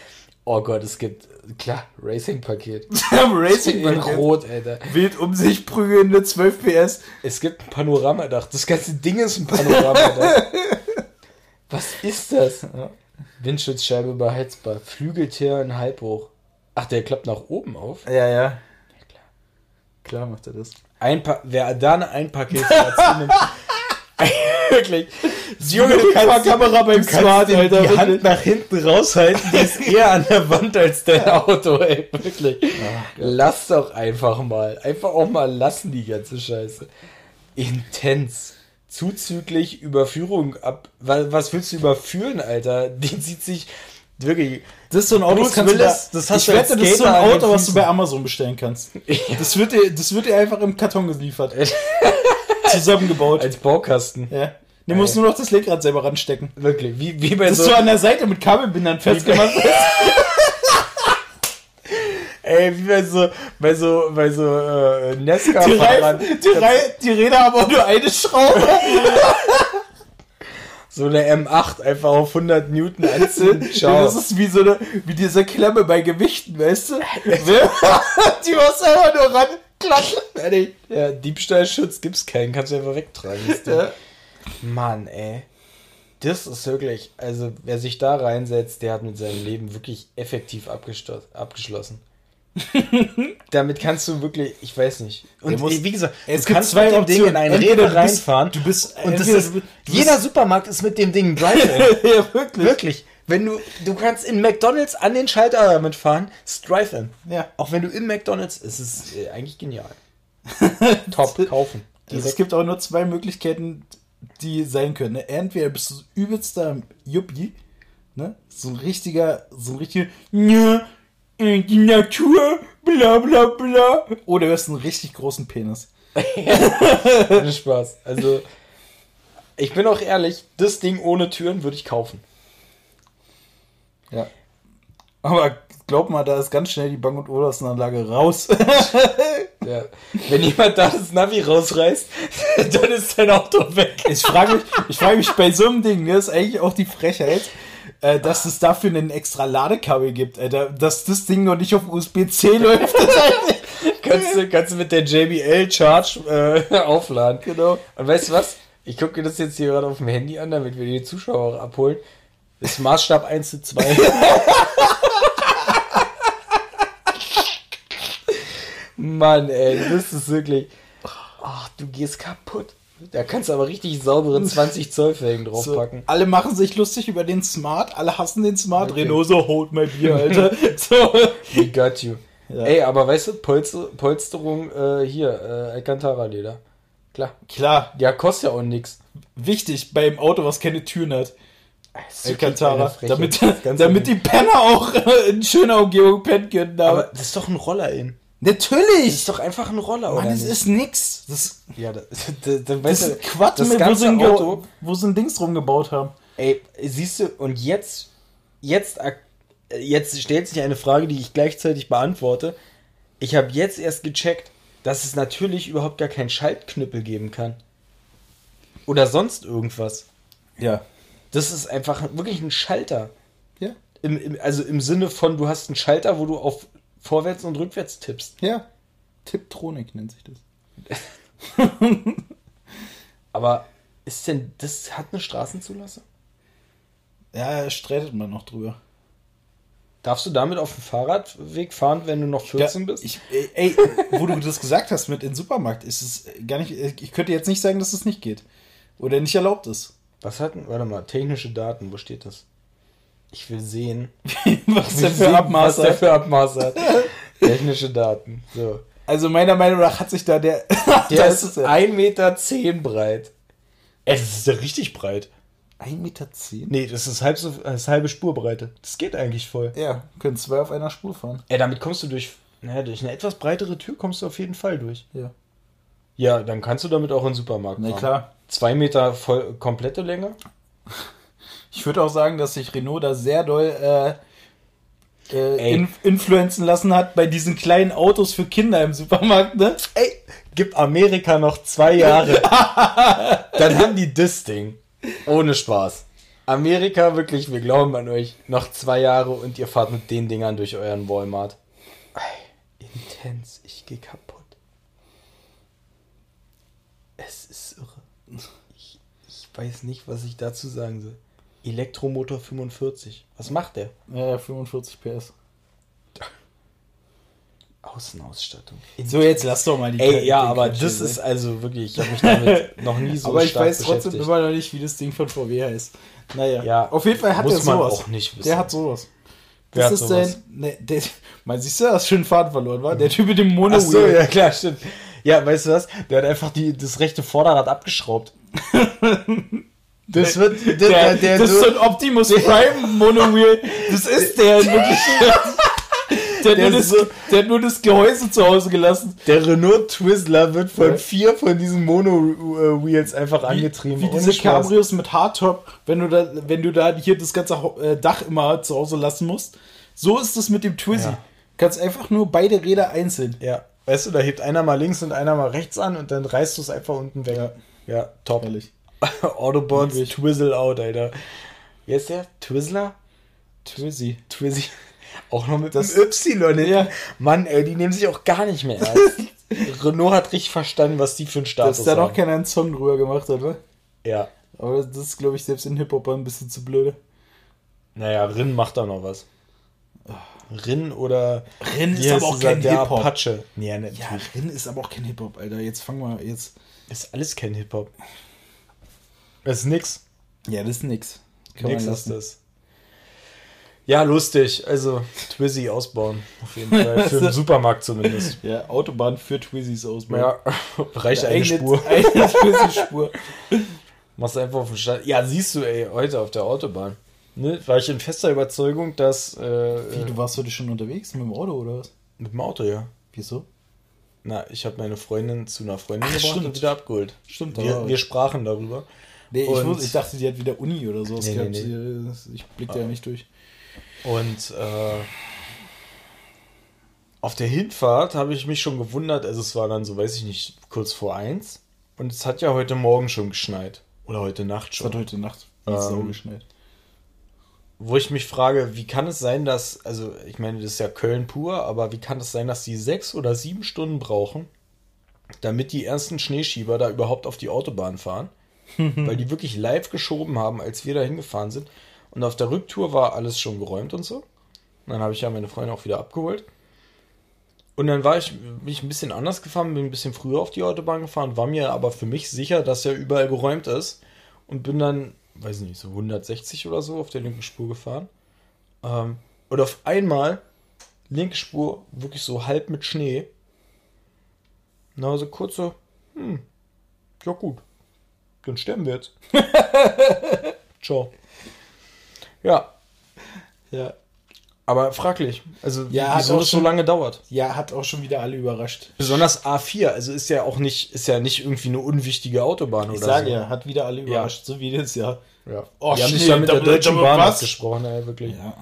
Oh Gott, es gibt, klar, Racing-Paket. [laughs] Racing In Rot, Alter. Wild um sich prügelnde 12 PS. Es gibt ein Panoramadach. Das ganze Ding ist ein Panoramadach. Was ist das? Windschutzscheibe beheizbar. Flügeltier in halb hoch. Ach, der klappt nach oben auf. Ja, ja. Klar macht er das. Ein pa wer da eine Einparkgeneration nimmt. [laughs] Wirklich. Junge, du kannst, Kamera beim du kannst die, die Hand nach hinten raushalten, die ist eher an der Wand als dein Auto, ey. Wirklich. Lass doch einfach mal. Einfach auch mal lassen, die ganze Scheiße. Intens. Zuzüglich Überführung ab. Was, was willst du überführen, Alter? Die zieht sich wirklich. Das ist so ein Auto, Bruce das du Willis, da, das hast ich du wette, das ist so ein Auto, was du bei Amazon bestellen kannst. [laughs] Das wird dir, das wird dir einfach im Karton geliefert. [laughs] Zusammengebaut. Als Baukasten. ja. Du musst nur noch das Lenkrad selber ranstecken. Wirklich. Wie, wie bei Das so. ist so an der Seite mit Kabelbindern festgemacht. [laughs] Ey, wie bei so, bei so, bei so äh, Die, Nesca-Fahrern. Reifen, die, Rei- die Räder haben auch nur eine Schraube. So eine M8 einfach auf 100 Newton anziehen. [laughs] Ciao. Das ist wie so eine, wie diese Klemme bei Gewichten, weißt du? [laughs] [laughs] die musst du einfach nur ran, klatschen, fertig. Ja, Diebstahlschutz gibt's keinen, kannst du einfach wegtragen. Ja. Mann, ey. Das ist wirklich, also wer sich da reinsetzt, der hat mit seinem Leben wirklich effektiv abgeschlossen. Damit kannst du wirklich, ich weiß nicht. Und Der muss- wie gesagt, Es du gibt kannst zwei mit dem Ding in Optionen. Rewe du bist- reinfahren. du bist- und das ist, jeder Supermarkt ist mit dem Ding ein Drive-In. [laughs] ja, wirklich. Wirklich. Wenn du, du kannst in McDonalds an den Schalter damit fahren, Drive-In. Ja. Auch wenn du im McDonalds, es ist äh, eigentlich genial. [laughs] Top, kaufen. Also es gibt auch nur zwei Möglichkeiten, die sein können. Ne? Entweder bist du übelster Yuppie, ne? so ein richtiger, so ein richtiger, die Natur, bla bla bla. Oder du hast einen richtig großen Penis. Spaß. Also, ich bin auch ehrlich, das Ding ohne Türen würde ich kaufen. Ja. Aber glaub mal, da ist ganz schnell die Bank- und Olufsen-Anlage raus. [laughs] Ja. Wenn jemand da das Navi rausreißt, [laughs] dann ist sein Auto weg. Ich frage mich, ich frage mich bei so einem Ding, das ist eigentlich auch die Frechheit, äh, dass es dafür einen extra Ladekabel gibt, Alter. Dass das Ding noch nicht auf USB-C [laughs] läuft. kannst, du, kannst du mit der JBL Charge äh, [laughs] aufladen. genau. Und weißt du was? Ich gucke das jetzt hier gerade auf dem Handy an, damit wir die Zuschauer abholen. Das ist Maßstab 1 zu 2. [laughs] Mann, ey, das ist wirklich. Ach, du gehst kaputt. Da kannst du aber richtig saubere 20 [laughs] Zoll Felgen So, draufpacken. alle machen sich lustig über den Smart, alle hassen den Smart. Okay. Renault so, hold my Bier, [laughs] Alter. so. We got you. Ja. Ey, aber weißt du, Polster, Polsterung äh, hier, äh, Alcantara-Leder. Klar. Klar, Ja, kostet ja auch nix. wichtig beim Auto, was keine Türen hat. Wirklich Alcantara. Damit, [laughs] damit die Penner auch in schöner Umgebung pennen können. Aber Aber das ist doch ein Roller in. Natürlich! Das ist doch einfach ein Roller, Mann, oder? das nicht? ist nix. Das, ja, das, das, dann das du, ist Quatsch, das mit, wo, ganze sie Auto. Wo sie ein Dings drum gebaut haben. Ey, siehst du, und jetzt, jetzt, jetzt stellt sich eine Frage, die ich gleichzeitig beantworte. Ich habe jetzt erst gecheckt, dass es natürlich überhaupt gar keinen Schaltknüppel geben kann. Oder sonst irgendwas. Ja. Das ist einfach wirklich ein Schalter. Ja. Im, im, also im Sinne von, du hast einen Schalter, wo du auf vorwärts und rückwärts tippst. Ja. Tiptronic nennt sich das. [laughs] Aber ist denn, das hat eine Straßenzulassung? Ja, streitet man noch drüber. Darfst du damit auf dem Fahrradweg fahren, wenn du noch 14 Ja, bist? Ich, ey, ey, wo du das gesagt hast mit in den Supermarkt, ist es gar nicht. Ich könnte jetzt nicht sagen, dass es nicht geht. Oder nicht erlaubt ist. Was hat denn, warte mal, technische Daten, wo steht das? Ich will sehen. [laughs] Was der für Abmaße Was der hat. für Abmaße hat. [laughs] technische Daten. So. Also meiner Meinung nach hat sich da der. [laughs] Der ist es ja. 1,10 Meter zehn breit. Ey, das ist ja richtig breit. 1,10 Meter? Zehn? Nee, das ist halb so, das halbe Spurbreite. Das geht eigentlich voll. Ja, können zwei auf einer Spur fahren. Ey, damit kommst du durch, naja, durch eine etwas breitere Tür kommst du auf jeden Fall durch. Ja. Ja, dann kannst du damit auch in den Supermarkt Na fahren. klar. Zwei Meter voll, komplette Länge. Ich würde auch sagen, dass sich Renault da sehr doll äh, äh, in, influenzen lassen hat bei diesen kleinen Autos für Kinder im Supermarkt, ne? Ey, gib Amerika noch zwei Jahre. [laughs] Dann haben die das Ding. Ohne Spaß. Amerika, wirklich, wir glauben an euch. Noch zwei Jahre und ihr fahrt mit den Dingern durch euren Walmart. Ey, intens, ich geh kaputt. Es ist irre. Ich, ich weiß nicht, was ich dazu sagen soll. Elektromotor 45. Was macht der? Ja, 45 PS. Außenausstattung. So, jetzt lass doch mal die Ey, ja, den aber Quatsch das ist also wirklich, ich habe mich damit [laughs] noch nie so aber ich weiß trotzdem immer noch nicht, wie das Ding von VW heißt. Naja, Ja, auf jeden Fall hat muss er man sowas. auch nicht wissen. Der hat sowas. Wer Das hat ist sowas? sein. Ne, der, [laughs] man siehst du, hast schön Faden verloren, war? Der Typ mit dem Mono Ach so, ja klar, stimmt. Ja, weißt du was? Der hat einfach die, das rechte Vorderrad abgeschraubt. [laughs] Das wird, der, Der, der, das ist so ein Optimus Prime Monowheel. Das ist der wirklich. [laughs] Der hat, Der nur das, so- der hat nur das Gehäuse zu Hause gelassen. der Renault Twizzler wird von Ja. vier von diesen Mono-Wheels einfach Wie, angetrieben. wie diese. Cabrios mit Hardtop, wenn du da, wenn du da hier das ganze äh, Dach immer zu Hause lassen musst. So ist es mit dem Twizy. Ja. Kannst einfach nur beide Räder einzeln. Ja, weißt du, da hebt einer mal links und einer mal rechts an und dann reißt du es einfach unten weg. Ja, top. Ehrlich. [laughs] Autobots. Twizzle out, Alter. Wie ist der? Twizzler? Twizy. Twizzy. [laughs] Auch noch mit Das- Y. Ja. Mann, ey, die nehmen sich auch gar nicht mehr ernst. [laughs] Renault hat richtig verstanden, was die für einen Status Dass da noch haben. keiner einen Song drüber gemacht hat, wa? Ja. Aber das ist, glaube ich, selbst in Hip-Hop ein bisschen zu blöde. Naja, Rin macht da noch was. Rin oder. Rin ist aber heißt auch kein der Hip-Hop. Apache. Nee, natürlich. Ja, Rin ist aber auch kein Hip-Hop, Alter. Jetzt fangen wir jetzt. Ist alles kein Hip-Hop. Das ist nix. Ja, das ist nix. Kann nix ist das. Ja, lustig. Also, Twizzy ausbauen. Auf jeden Fall. [laughs] Für den Supermarkt zumindest. Ja, Autobahn für Twizys ausbauen. Ja, [laughs] reicht eine Eigene- Spur. [laughs] Eigene Twizy-Spur. Machst einfach auf den Start. Ja, siehst du, ey, heute auf der Autobahn. Ne, war ich in fester Überzeugung, dass. Äh, Wie, du warst heute schon unterwegs mit dem Auto oder was? mit dem Auto, ja. Wieso? Na, ich habe meine Freundin zu einer Freundin Ach, gebracht stimmt. und wieder abgeholt. Stimmt, Wir, wir sprachen darüber. Nee, ich, wusste, ich dachte, die hat wieder Uni oder sowas Nee, nee, gehabt. nee. Sie- Ich blick da ja nicht durch. Und äh, Auf der Hinfahrt habe ich mich schon gewundert, also es war dann so, weiß ich nicht, kurz vor eins. Und es hat ja heute Morgen schon geschneit. Oder heute Nacht Es schon. hat heute Nacht ähm, geschneit. Wo ich mich frage, wie kann es sein, dass, also ich meine, das ist ja Köln pur, aber wie kann es sein, dass die sechs oder sieben Stunden brauchen, damit die ersten Schneeschieber da überhaupt auf die Autobahn fahren? [laughs] Weil die wirklich live geschoben haben, als wir da hingefahren sind. Und auf der Rücktour war alles schon geräumt und so. Und dann habe ich ja meine Freundin auch wieder abgeholt. Und dann war ich, bin ich ein bisschen anders gefahren, bin ein bisschen früher auf die Autobahn gefahren, war mir aber für mich sicher, dass ja überall geräumt ist. Und bin dann, weiß nicht, so 160 oder so auf der linken Spur gefahren. Ähm, und auf einmal, linke Spur, wirklich so halb mit Schnee. Na, so kurz so, hm, ja gut, dann sterben wir jetzt. [laughs] Ciao. Ja, Ja. aber fraglich. Also, Ja, hat wieso auch das so schon- lange dauert. ja, hat auch schon wieder alle überrascht. Besonders A4, also ist ja auch nicht, ist ja nicht irgendwie eine unwichtige Autobahn Ich oder sage so. ja, hat wieder alle überrascht, so wie das Jahr. Ja. Oh, Die haben sich da mit der Deutschen Bahn was? abgesprochen, ey, wirklich. Ja,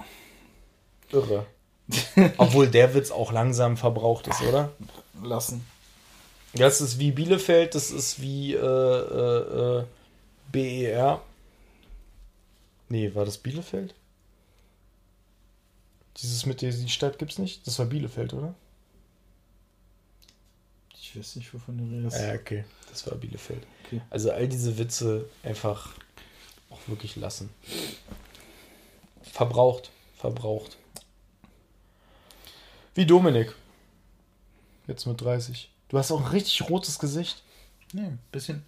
Irre. [laughs] Obwohl der Witz auch langsam verbraucht ist, oder? lassen. Das ist wie Bielefeld, das ist wie äh, äh, äh, BER. Nee, war das Bielefeld? Dieses mit der die Stadt gibt's nicht? Das war Bielefeld, oder? Ich weiß nicht, wovon du redest. Ja, okay. Das war Bielefeld. Okay. Also all diese Witze einfach auch wirklich lassen. Verbraucht. Verbraucht. Wie Dominik. Jetzt mit 30. Du hast auch ein richtig rotes Gesicht. Nee, ein bisschen.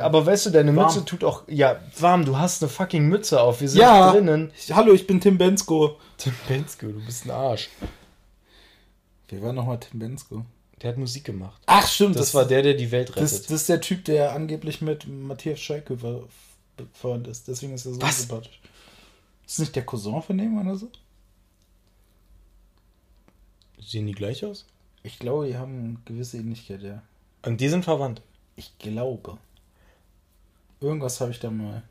Aber weißt du, deine Warm. Mütze tut auch. Ja, warm. Du hast eine fucking Mütze auf. Wir sind Ja. drinnen. Ich- Hallo, ich bin Tim Bensko. Tim Bensko, du bist ein Arsch. Wer war nochmal Tim Bensko? Der hat Musik gemacht. Ach, stimmt. Das, war der, der die Welt rettet. Das, das ist der Typ, der angeblich mit Matthias Schalke befreundet ist. Deswegen ist er so Was? sympathisch. Ist nicht der Cousin von dem oder so? Sehen die gleich aus? Ich glaube, die haben eine gewisse Ähnlichkeit, ja. Und die sind verwandt. Ich glaube. Irgendwas habe ich da mal.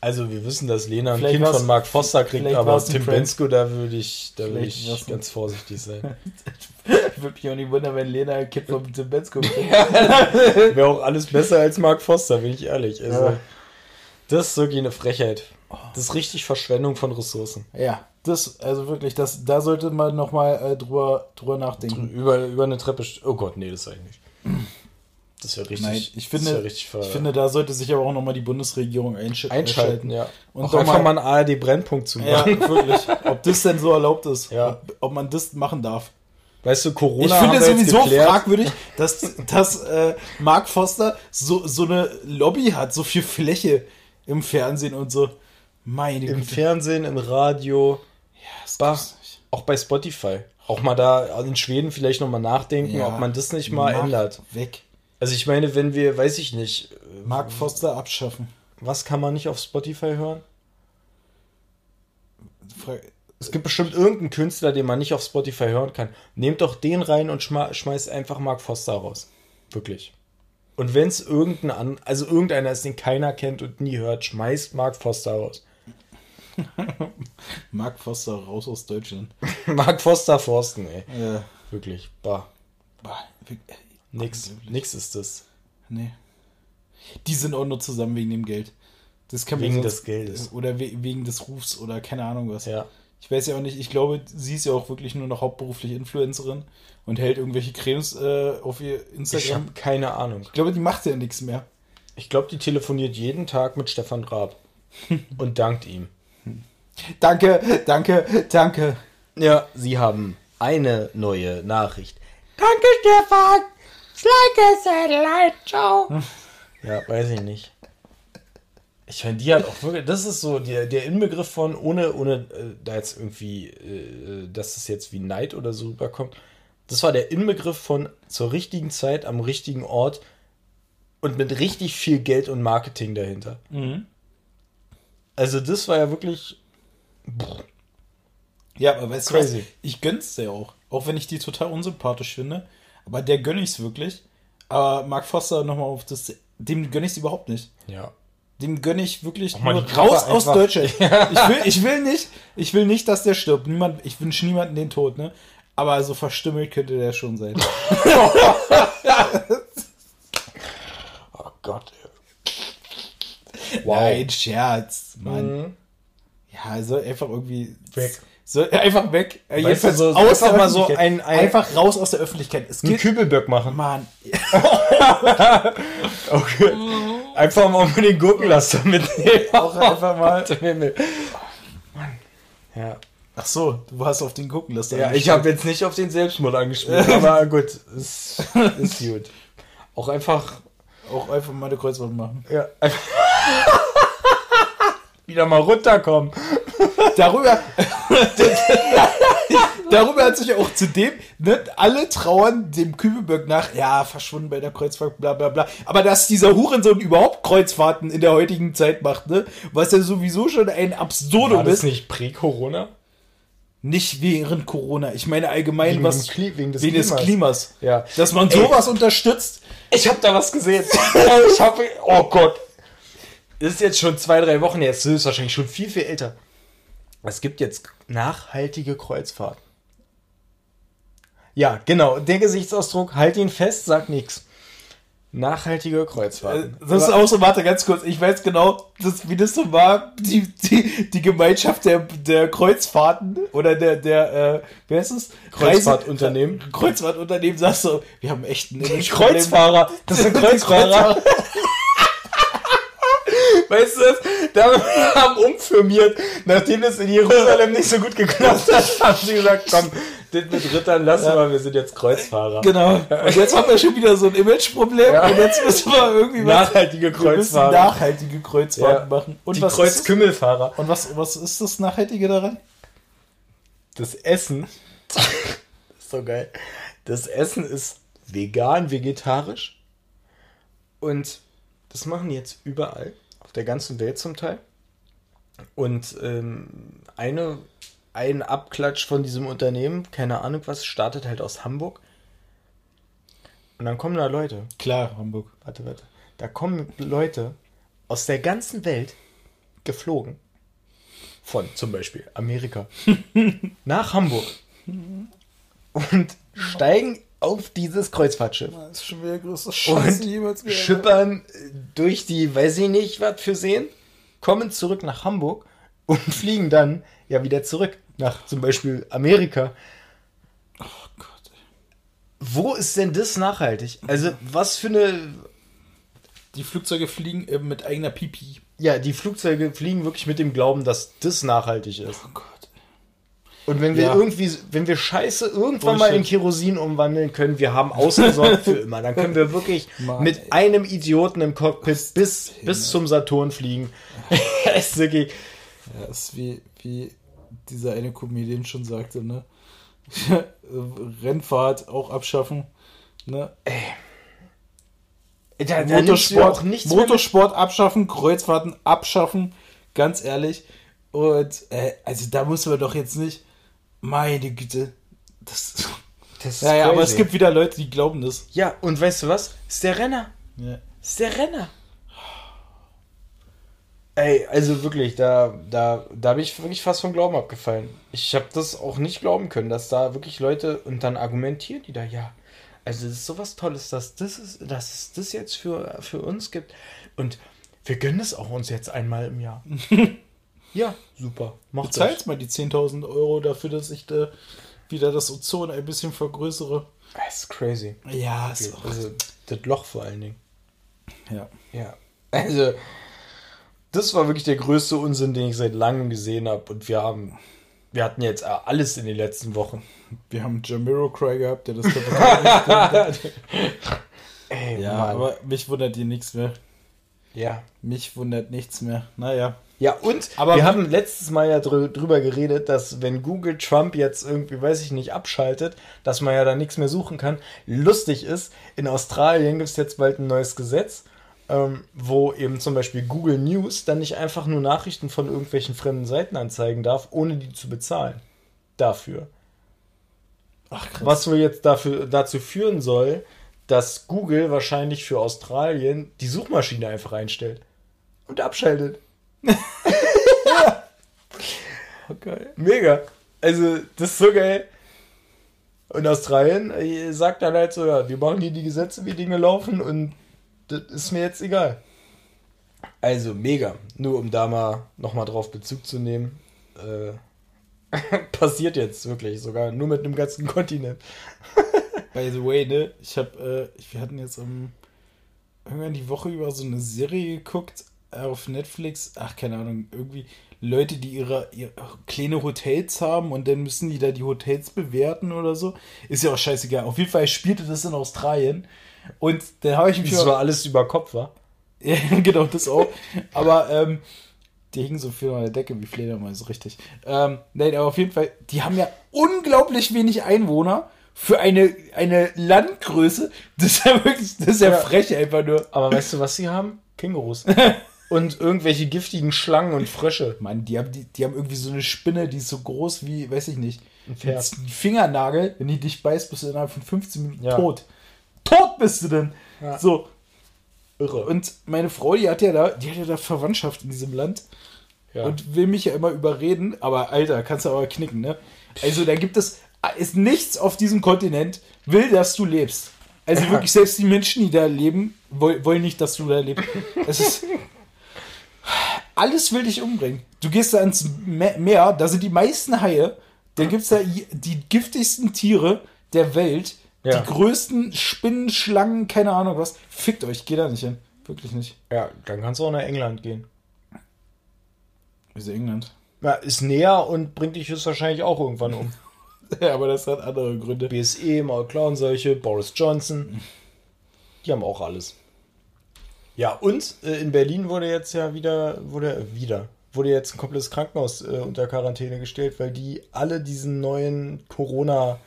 Also wir wissen, dass Lena ein Vielleicht Kind von Mark Foster kriegt, aber Tim. Bensko, da würde ich, da würde ich ganz vorsichtig sein. [laughs] Ich würde mich auch nicht wundern, wenn Lena ein Kind von Tim Bensko kriegt. [laughs] Wäre auch alles besser als Mark Foster, bin ich ehrlich. Also, Ja. Das ist wirklich eine Frechheit. Das ist richtig Verschwendung von Ressourcen. Ja, das, also wirklich, das, da sollte man nochmal äh, drüber, drüber nachdenken. Über, über eine Treppe. Oh Gott, nee, das sag ich nicht. Das wäre richtig. Nein, ich das finde, wär richtig ich finde, da sollte sich aber auch nochmal die Bundesregierung einsch einschalten, ja. Und auch einfach mal- einen ARD-Brennpunkt zu Ja, machen. wirklich. [laughs] Ob das denn so erlaubt ist. Ja. Ob, ob man das machen darf. Weißt du, Corona Ich finde jetzt sowieso geklärt. fragwürdig, [laughs] dass, dass äh, Mark Foster so, so eine Lobby hat, so viel Fläche im Fernsehen und so. Meine Im Güte. Fernsehen, im Radio, nicht. auch bei Spotify. Auch mal da in Schweden vielleicht nochmal nachdenken, Ja, ob man das nicht mal ändert. Weg. Also ich meine, wenn wir, weiß ich nicht, äh, Mark Foster abschaffen. was kann man nicht auf Spotify hören? Fra- Es gibt bestimmt irgendeinen Künstler, den man nicht auf Spotify hören kann. Nehmt doch den rein und schmeißt einfach Mark Foster raus. Wirklich. Und wenn es irgendein an, also irgendeiner ist, den keiner kennt und nie hört, schmeißt Mark Foster raus. [laughs] Mark Foster raus aus Deutschland. [laughs] Mark Foster Forsten, ey. Ja. Wirklich. Bah. Bah, äh, Nix. Nix ist das. Nee. Die sind auch nur zusammen wegen dem Geld. Das kann Wegen sonst- des Geldes. Oder we wegen des Rufs oder keine Ahnung was. Ja. Ich weiß ja auch nicht, ich glaube, sie ist ja auch wirklich nur noch hauptberuflich Influencerin und hält irgendwelche Cremes äh, auf ihr Ich Instagram. habe keine Ahnung. Ich glaube, die macht ja nichts mehr. Ich glaube, die telefoniert jeden Tag mit Stefan Raab. [laughs] und dankt ihm. Danke, danke, danke. Ja, sie haben eine neue Nachricht. Danke, Stefan. It's like a satellite. Ciao. Ja, weiß ich nicht. Ich meine, die hat auch wirklich, das ist so der, der Inbegriff von, ohne, ohne äh, da jetzt irgendwie, äh, dass es jetzt wie Neid oder so rüberkommt. Das war der Inbegriff von zur richtigen Zeit am richtigen Ort und mit richtig viel Geld und Marketing dahinter. Also, das war ja wirklich Ja, aber weißt Crazy. du was? Ich gönn's dir auch. Auch wenn ich die total unsympathisch finde. Aber der gönn ich's wirklich. Aber Mark Foster nochmal auf das. Dem gönn ich's überhaupt nicht. Ja. Dem gönn ich wirklich nur raus aus einfach. Deutschland. [laughs] Ich will, ich will nicht, ich will nicht, dass der stirbt. Niemand, ich wünsche niemanden den Tod, ne? Aber so verstümmelt könnte der schon sein. [laughs] [laughs] Oh Gott. Wow. Nein, Scherz, Mann. Mhm. Ja, also einfach irgendwie. Weg. So, einfach weg. Weißt Jedenfalls du, so- aus mal so Öffentlichkeit. ein- ein- einfach raus aus der Öffentlichkeit. Es Einen. Kübelböck machen. Mann. [laughs] [laughs] Okay. Einfach mal mit den Gurkenlaster mitnehmen. Auch einfach mal. [laughs] Mann. Ja. Ach so, du hast auf den gucken lassen. Ja, ich habe jetzt nicht auf den Selbstmord angespielt, aber gut, ist, ist gut. Auch einfach, auch einfach mal eine Kreuzfahrt machen. ja, wieder mal runterkommen. Darüber, [laughs] darüber hat sich ja auch zudem, ne, alle trauern dem Kübelberg nach, ja, verschwunden bei der Kreuzfahrt, bla bla bla. Aber dass dieser Hurensohn überhaupt Kreuzfahrten in der heutigen Zeit macht, ne, was ja sowieso schon ein Absurdum War das ist. nicht prä-Corona? Nicht während Corona. Ich meine allgemein, Wegen was dem Kli- wegen des wegen des Klimas. Klimas. Ja. Dass man Ey. sowas unterstützt. Ich habe da was gesehen. [laughs] ich habe, oh Gott. Das ist jetzt schon zwei, drei Wochen her. Das ist wahrscheinlich schon viel, viel älter. Es gibt jetzt nachhaltige Kreuzfahrten. Ja, genau. Der Gesichtsausdruck, halt ihn fest, sagt nichts. Nachhaltige Äh, Kreuzfahrten. Das ist auch so, warte ganz kurz, ich weiß genau, das, wie das so war, die, die, die Gemeinschaft der, der Kreuzfahrten oder der, der, äh, wie heißt es? Kreuzfahrtunternehmen. Kreuzfahrtunternehmen sagst so, wir haben echt ein [laughs] Image Kreuzfahrer. Das sind [laughs] Kreuzfahrer. Weißt du das? Da haben umfirmiert, nachdem es in Jerusalem nicht so gut geklappt hat, haben sie gesagt, komm, das mit Rittern lassen wir, wir sind jetzt Kreuzfahrer. Genau. Und jetzt haben wir schon wieder so ein Imageproblem Ja. und jetzt müssen wir irgendwie was, Nachhaltige wir müssen Kreuzfahrer. nachhaltige Kreuzfahrten Ja. machen. Und Die was? Kreuzkümmelfahrer. Und was, was ist das Nachhaltige daran? Das Essen, das [laughs] ist so geil. Das Essen ist vegan, vegetarisch. Und das machen die jetzt überall, der ganzen Welt zum Teil. Und ähm, eine, ein Abklatsch von diesem Unternehmen, keine Ahnung was, startet halt aus Hamburg. Und dann kommen da Leute, Klar, Hamburg. warte, warte, da kommen Leute aus der ganzen Welt geflogen. Von zum Beispiel Amerika [laughs] nach Hamburg und steigen auf dieses Kreuzfahrtschiff Das ist schon wieder größte und schippern durch die, weiß ich nicht, was für Seen, kommen zurück nach Hamburg und [laughs] fliegen dann ja wieder zurück nach zum Beispiel Amerika. Oh Gott. Wo ist denn das nachhaltig? Also, was für eine. Die Flugzeuge fliegen äh, mit eigener Pipi. Ja, die Flugzeuge fliegen wirklich mit dem Glauben, dass das nachhaltig ist. Oh Gott. Und wenn wir Ja. irgendwie, wenn wir Scheiße irgendwann mal in Bullshit. Kerosin umwandeln können, wir haben ausgesorgt für immer. Dann können wir wirklich [laughs] Mann, mit ey. einem Idioten im Cockpit bis, bis zum Saturn fliegen. [laughs] Es ist wirklich, Ja, ist wie, wie dieser eine Comedian schon sagte, ne? [laughs] Rennfahrt auch abschaffen. Ne? da, da ja Motorsport. Motorsport abschaffen, Kreuzfahrten abschaffen, ganz ehrlich. Und äh, also da muss man doch jetzt nicht, meine Güte, das. Das ist Ja, ja, aber es gibt wieder Leute, die glauben das. Ja, und weißt du was? Ist der Renner. Ja. Ist der Renner. Ey, also wirklich, da, da, da bin ich wirklich fast vom Glauben abgefallen. Ich habe das auch nicht glauben können, dass da wirklich Leute und dann argumentieren die da, ja. Also das ist sowas Tolles, dass das ist, dass es das jetzt für, für uns gibt. Und wir gönnen es auch uns jetzt einmal im Jahr. [laughs] ja, super. Macht das. Bezahlst mal die 10.000 Euro dafür, dass ich da wieder das Ozon ein bisschen vergrößere. Das ist crazy. Ja, ist auch, Also das Loch vor allen Dingen. ja. Ja. Also, das war wirklich der größte Unsinn, den ich seit langem gesehen habe. Und wir haben, wir hatten jetzt alles in den letzten Wochen. Wir haben Jamiroquai gehabt, der das Kapital [laughs] Ey, Ja, Mann. aber mich wundert hier nichts mehr. ja. Mich wundert nichts mehr. Naja. Ja, und Aber wir haben letztes Mal ja drü drüber geredet, dass wenn Google Trump jetzt irgendwie, weiß ich nicht, abschaltet, dass man ja da nichts mehr suchen kann. Lustig ist, in Australien gibt es jetzt bald ein neues Gesetz, ähm, wo eben zum Beispiel Google News dann nicht einfach nur Nachrichten von irgendwelchen fremden Seiten anzeigen darf, ohne die zu bezahlen. Dafür. Ach, krass. Was wohl jetzt dafür, dazu führen soll, dass Google wahrscheinlich für Australien die Suchmaschine einfach einstellt und abschaltet. [laughs] Oh, geil. Mega. Also, das ist so geil. Und Australien äh, sagt dann halt so, ja, wir machen hier die Gesetze, wie Dinge laufen und das ist mir jetzt egal. Also mega. Nur um da mal nochmal drauf Bezug zu nehmen. Äh, [laughs] passiert jetzt wirklich sogar nur mit einem ganzen Kontinent. [laughs] By the way, ne, ich hab, äh, wir hatten jetzt um, irgendwann die Woche über so eine Serie geguckt auf Netflix. Ach, keine Ahnung, irgendwie Leute, die ihre, ihre kleine Hotels haben und dann müssen die da die Hotels bewerten oder so. Ist ja auch scheißegal. Auf jeden Fall spielte das in Australien. Und dann habe ich mich. Das war alles über Kopf, war? [laughs] Ja, genau, das auch. Aber ähm, die hingen so viel an der Decke wie Fledermäuse, richtig. Ähm, nein, aber auf jeden Fall, die haben ja unglaublich wenig Einwohner für eine, eine Landgröße. Das ist ja wirklich, das ist ja, Ja. frech einfach nur. Aber weißt du, was sie haben? Kängurus. [laughs] und irgendwelche giftigen Schlangen und Frösche. Mann, die haben, die, die haben irgendwie so eine Spinne, die ist so groß wie, weiß ich nicht, ein Pferd. Fingernagel. Wenn die dich beißt, bist du innerhalb von 15 Minuten Ja. tot. Tot bist du denn. Ja. So. Irre. Und meine Frau, die hat ja da, die hat ja da Verwandtschaft in diesem Land. Ja. und will mich ja immer überreden, aber Alter, kannst du aber knicken, ne? Also da gibt es, ist nichts auf diesem Kontinent, will, dass du lebst. Also wirklich, selbst die Menschen, die da leben, woll- wollen nicht, dass du da lebst. Es ist, [laughs] alles will dich umbringen. Du gehst da ins Me- Meer, da sind die meisten Haie, dann gibt es da die giftigsten Tiere der Welt, Ja. die größten Spinnen, Schlangen, keine Ahnung was. Fickt euch, geh da nicht hin. Wirklich nicht. ja, dann kannst du auch nach England gehen. Wieso England? Ja, ist näher und bringt dich höchstwahrscheinlich auch irgendwann um. [laughs] Ja, aber das hat andere Gründe. BSE, Maul Klauenseuche, Boris Johnson. Die haben auch alles. Ja, und äh, in Berlin wurde jetzt ja wieder, wurde äh, wieder, wurde jetzt ein komplettes Krankenhaus äh, unter Quarantäne gestellt, weil die alle diesen neuen Corona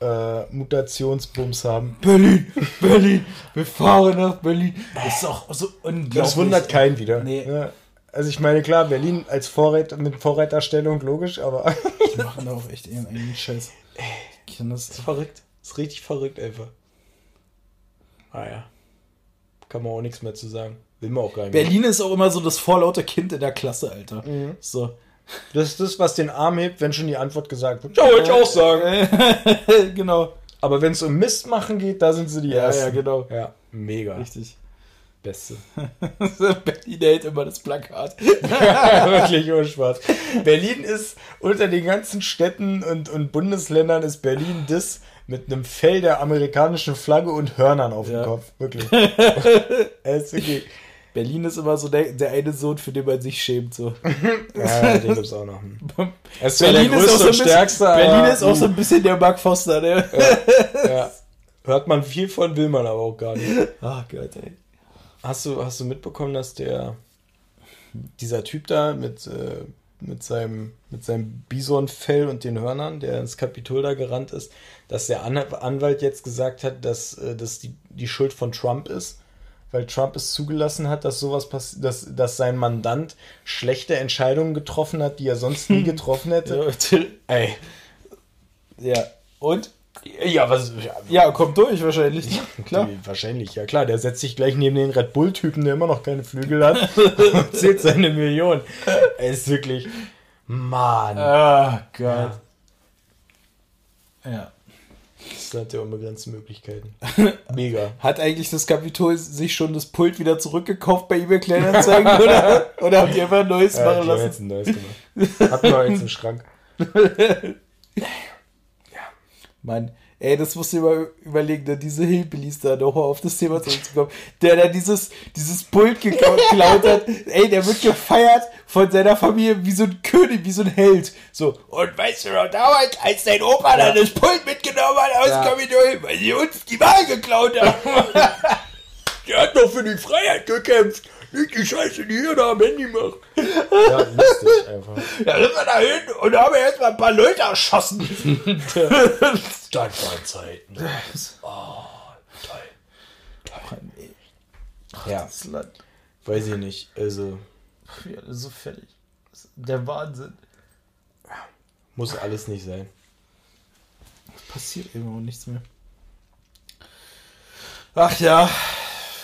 äh, Mutationsbums haben. Berlin, [laughs] Berlin, wir fahren nach Berlin. Das ist auch so unglaublich. Das wundert keinen wieder. Nee. Ja. Also ich meine, klar, Berlin als Vorreiter mit Vorreiterstellung, logisch, aber [laughs] Die machen da auch echt ihren eigenen Scheiß. Ich kann das. verrückt. Ist richtig verrückt einfach. Ah ja. Kann man auch nichts mehr zu sagen. Will man auch gar nicht. mehr. Berlin ist auch immer so das vorlaute Kind in der Klasse, Alter. Mhm. So. Das ist das, was den Arm hebt, wenn schon die Antwort gesagt wird. Ja, wollte ich auch sagen. [laughs] genau. Aber wenn es um Mist machen geht, da sind sie die Ja, Ersten. ja, genau. Ja, mega. Richtig. Beste. [laughs] Berlin hält immer das Plakat. [laughs] Wirklich ohne Spaß. Berlin ist unter den ganzen Städten und, und Bundesländern ist Berlin das mit einem Fell der amerikanischen Flagge und Hörnern auf Ja. dem Kopf. Wirklich. [laughs] Es ist wirklich. Berlin ist immer so der, der eine Sohn, für den man sich schämt. So. [laughs] Ja, den gibt's auch noch. Ist zwar der Berlin ist, auch größte so ein und bisschen, stärkste, Berlin ist auch so ein bisschen der Mark Foster, ne? Ja. Hört man viel von, will man aber auch gar nicht. [laughs] Ach Gott, ey. Hast du, hast du mitbekommen, dass der dieser Typ da mit, äh, mit seinem, mit seinem Bisonfell und den Hörnern, der ins Kapitol da gerannt ist, dass der An Anwalt jetzt gesagt hat, dass äh, das die, die Schuld von Trump ist, weil Trump es zugelassen hat, dass sowas passiert, dass, dass sein Mandant schlechte Entscheidungen getroffen hat, die er sonst nie [laughs] getroffen hätte. Ey. Ja. Und? Ja, was. Ja, Ja, kommt durch wahrscheinlich. [laughs] Klar. Die- Wahrscheinlich, ja klar. Der setzt sich gleich neben den Red Bull-Typen, der immer noch keine Flügel hat, [laughs] und zählt seine Million. Er ist wirklich. Mann. Ah, Gott. Ja. Das hat ja unbegrenzte Möglichkeiten. [laughs] Mega. Hat eigentlich das Kapitol sich schon das Pult wieder zurückgekauft bei eBay Kleinanzeigen oder, oder haben die einfach ein neues Ja, machen die haben lassen? jetzt ein neues gemacht. Hat noch jetzt im Schrank. Mann, ey, das musst du dir mal überlegen, da diese Hillbillies da nochmal auf das Thema zurückzukommen, der da dieses, dieses Pult geklau- geklaut hat, ey, der wird gefeiert von seiner Familie wie so ein König, wie so ein Held. So, und weißt du noch damals, als dein Opa dann das Pult mitgenommen hat aus Ja. dem Kapitol, weil sie uns die Wahl geklaut haben. [laughs] Der hat doch für die Freiheit gekämpft. Nicht die Scheiße, die ihr da am Handy macht. Ja, lustig einfach. Da sind wir da hin und haben erst mal ein paar Leute erschossen. [laughs] Das waren Zeiten. Oh, toll. Ja, Das Land. weiß ich nicht. Also, das ist so fertig. Der Wahnsinn. muss alles nicht sein. Passiert eben auch nichts mehr. Ach ja,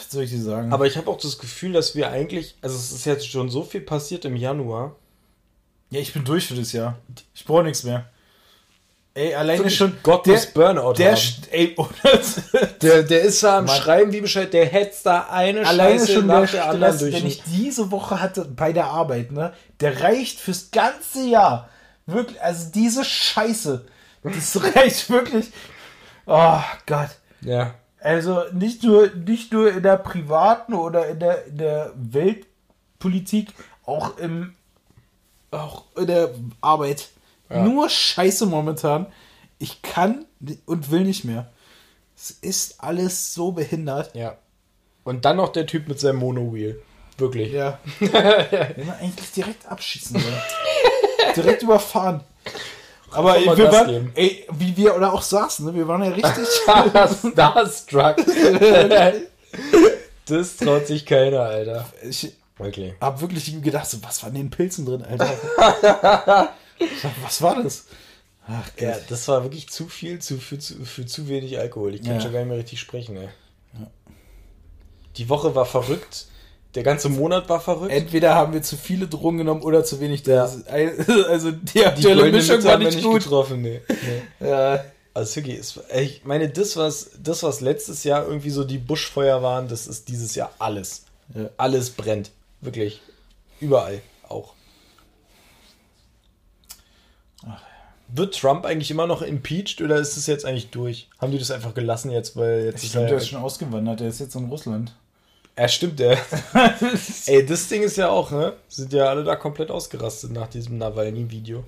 was soll ich dir sagen? Aber ich habe auch das Gefühl, dass wir eigentlich, also es ist jetzt schon so viel passiert im Januar. ja, ich bin durch für das Jahr. Ich brauche nichts mehr. Ey, alleine Wirklich schon Gott der, muss Burnout der, haben. ey, [laughs] Der, der ist da am Mann. Schreiben wie Bescheid, der hetzt da eine alleine Scheiße schon nach der der anderen Stress, durch. den ich diese Woche hatte bei der Arbeit, ne, der reicht fürs ganze Jahr. Wirklich, also diese Scheiße, das [laughs] reicht wirklich. Oh Gott. ja. Also nicht nur, nicht nur in der privaten oder in der, in der Weltpolitik, auch im auch in der Arbeit. Ja. Nur Scheiße momentan. Ich kann und will nicht mehr. Es ist alles so behindert. Ja. Und dann noch der Typ mit seinem Monowheel. Wirklich. Ja. [laughs] Wenn man eigentlich direkt abschießen soll. direkt überfahren. Aber mal wir waren, geben. ey, wie wir oder auch saßen, ne? wir waren ja richtig. [laughs] [laughs] Starstruck. [laughs] das traut sich keiner, Alter. ich, Wirklich. hab wirklich gedacht, so, was war in den Pilzen drin, Alter? was war das? Ach Gott. Ja, das war wirklich zu viel, zu, für, zu, für zu wenig Alkohol. Ich kann Ja. schon gar nicht mehr richtig sprechen, ey. Die Woche war verrückt. Der ganze Monat war verrückt. Entweder haben wir zu viele Drogen genommen oder zu wenig. Das ist- Also die aktuelle Mischung war haben wir nicht gut. getroffen, nee. nee. [laughs] Ja. Also wirklich, ich meine, das was, das, was letztes Jahr irgendwie so die Buschfeuer waren, das ist dieses Jahr alles. Ja. Alles brennt. Wirklich. Überall auch. Wird Trump eigentlich immer noch impeached oder ist es jetzt eigentlich durch? Haben die das einfach gelassen jetzt, weil jetzt Ich ist glaube, er- der ist schon ausgewandert. Der ist jetzt in Russland. Ja, stimmt, der. [laughs] Ey, das Ding ist ja auch, ne? Sind ja alle da komplett ausgerastet nach diesem Nawalny-Video.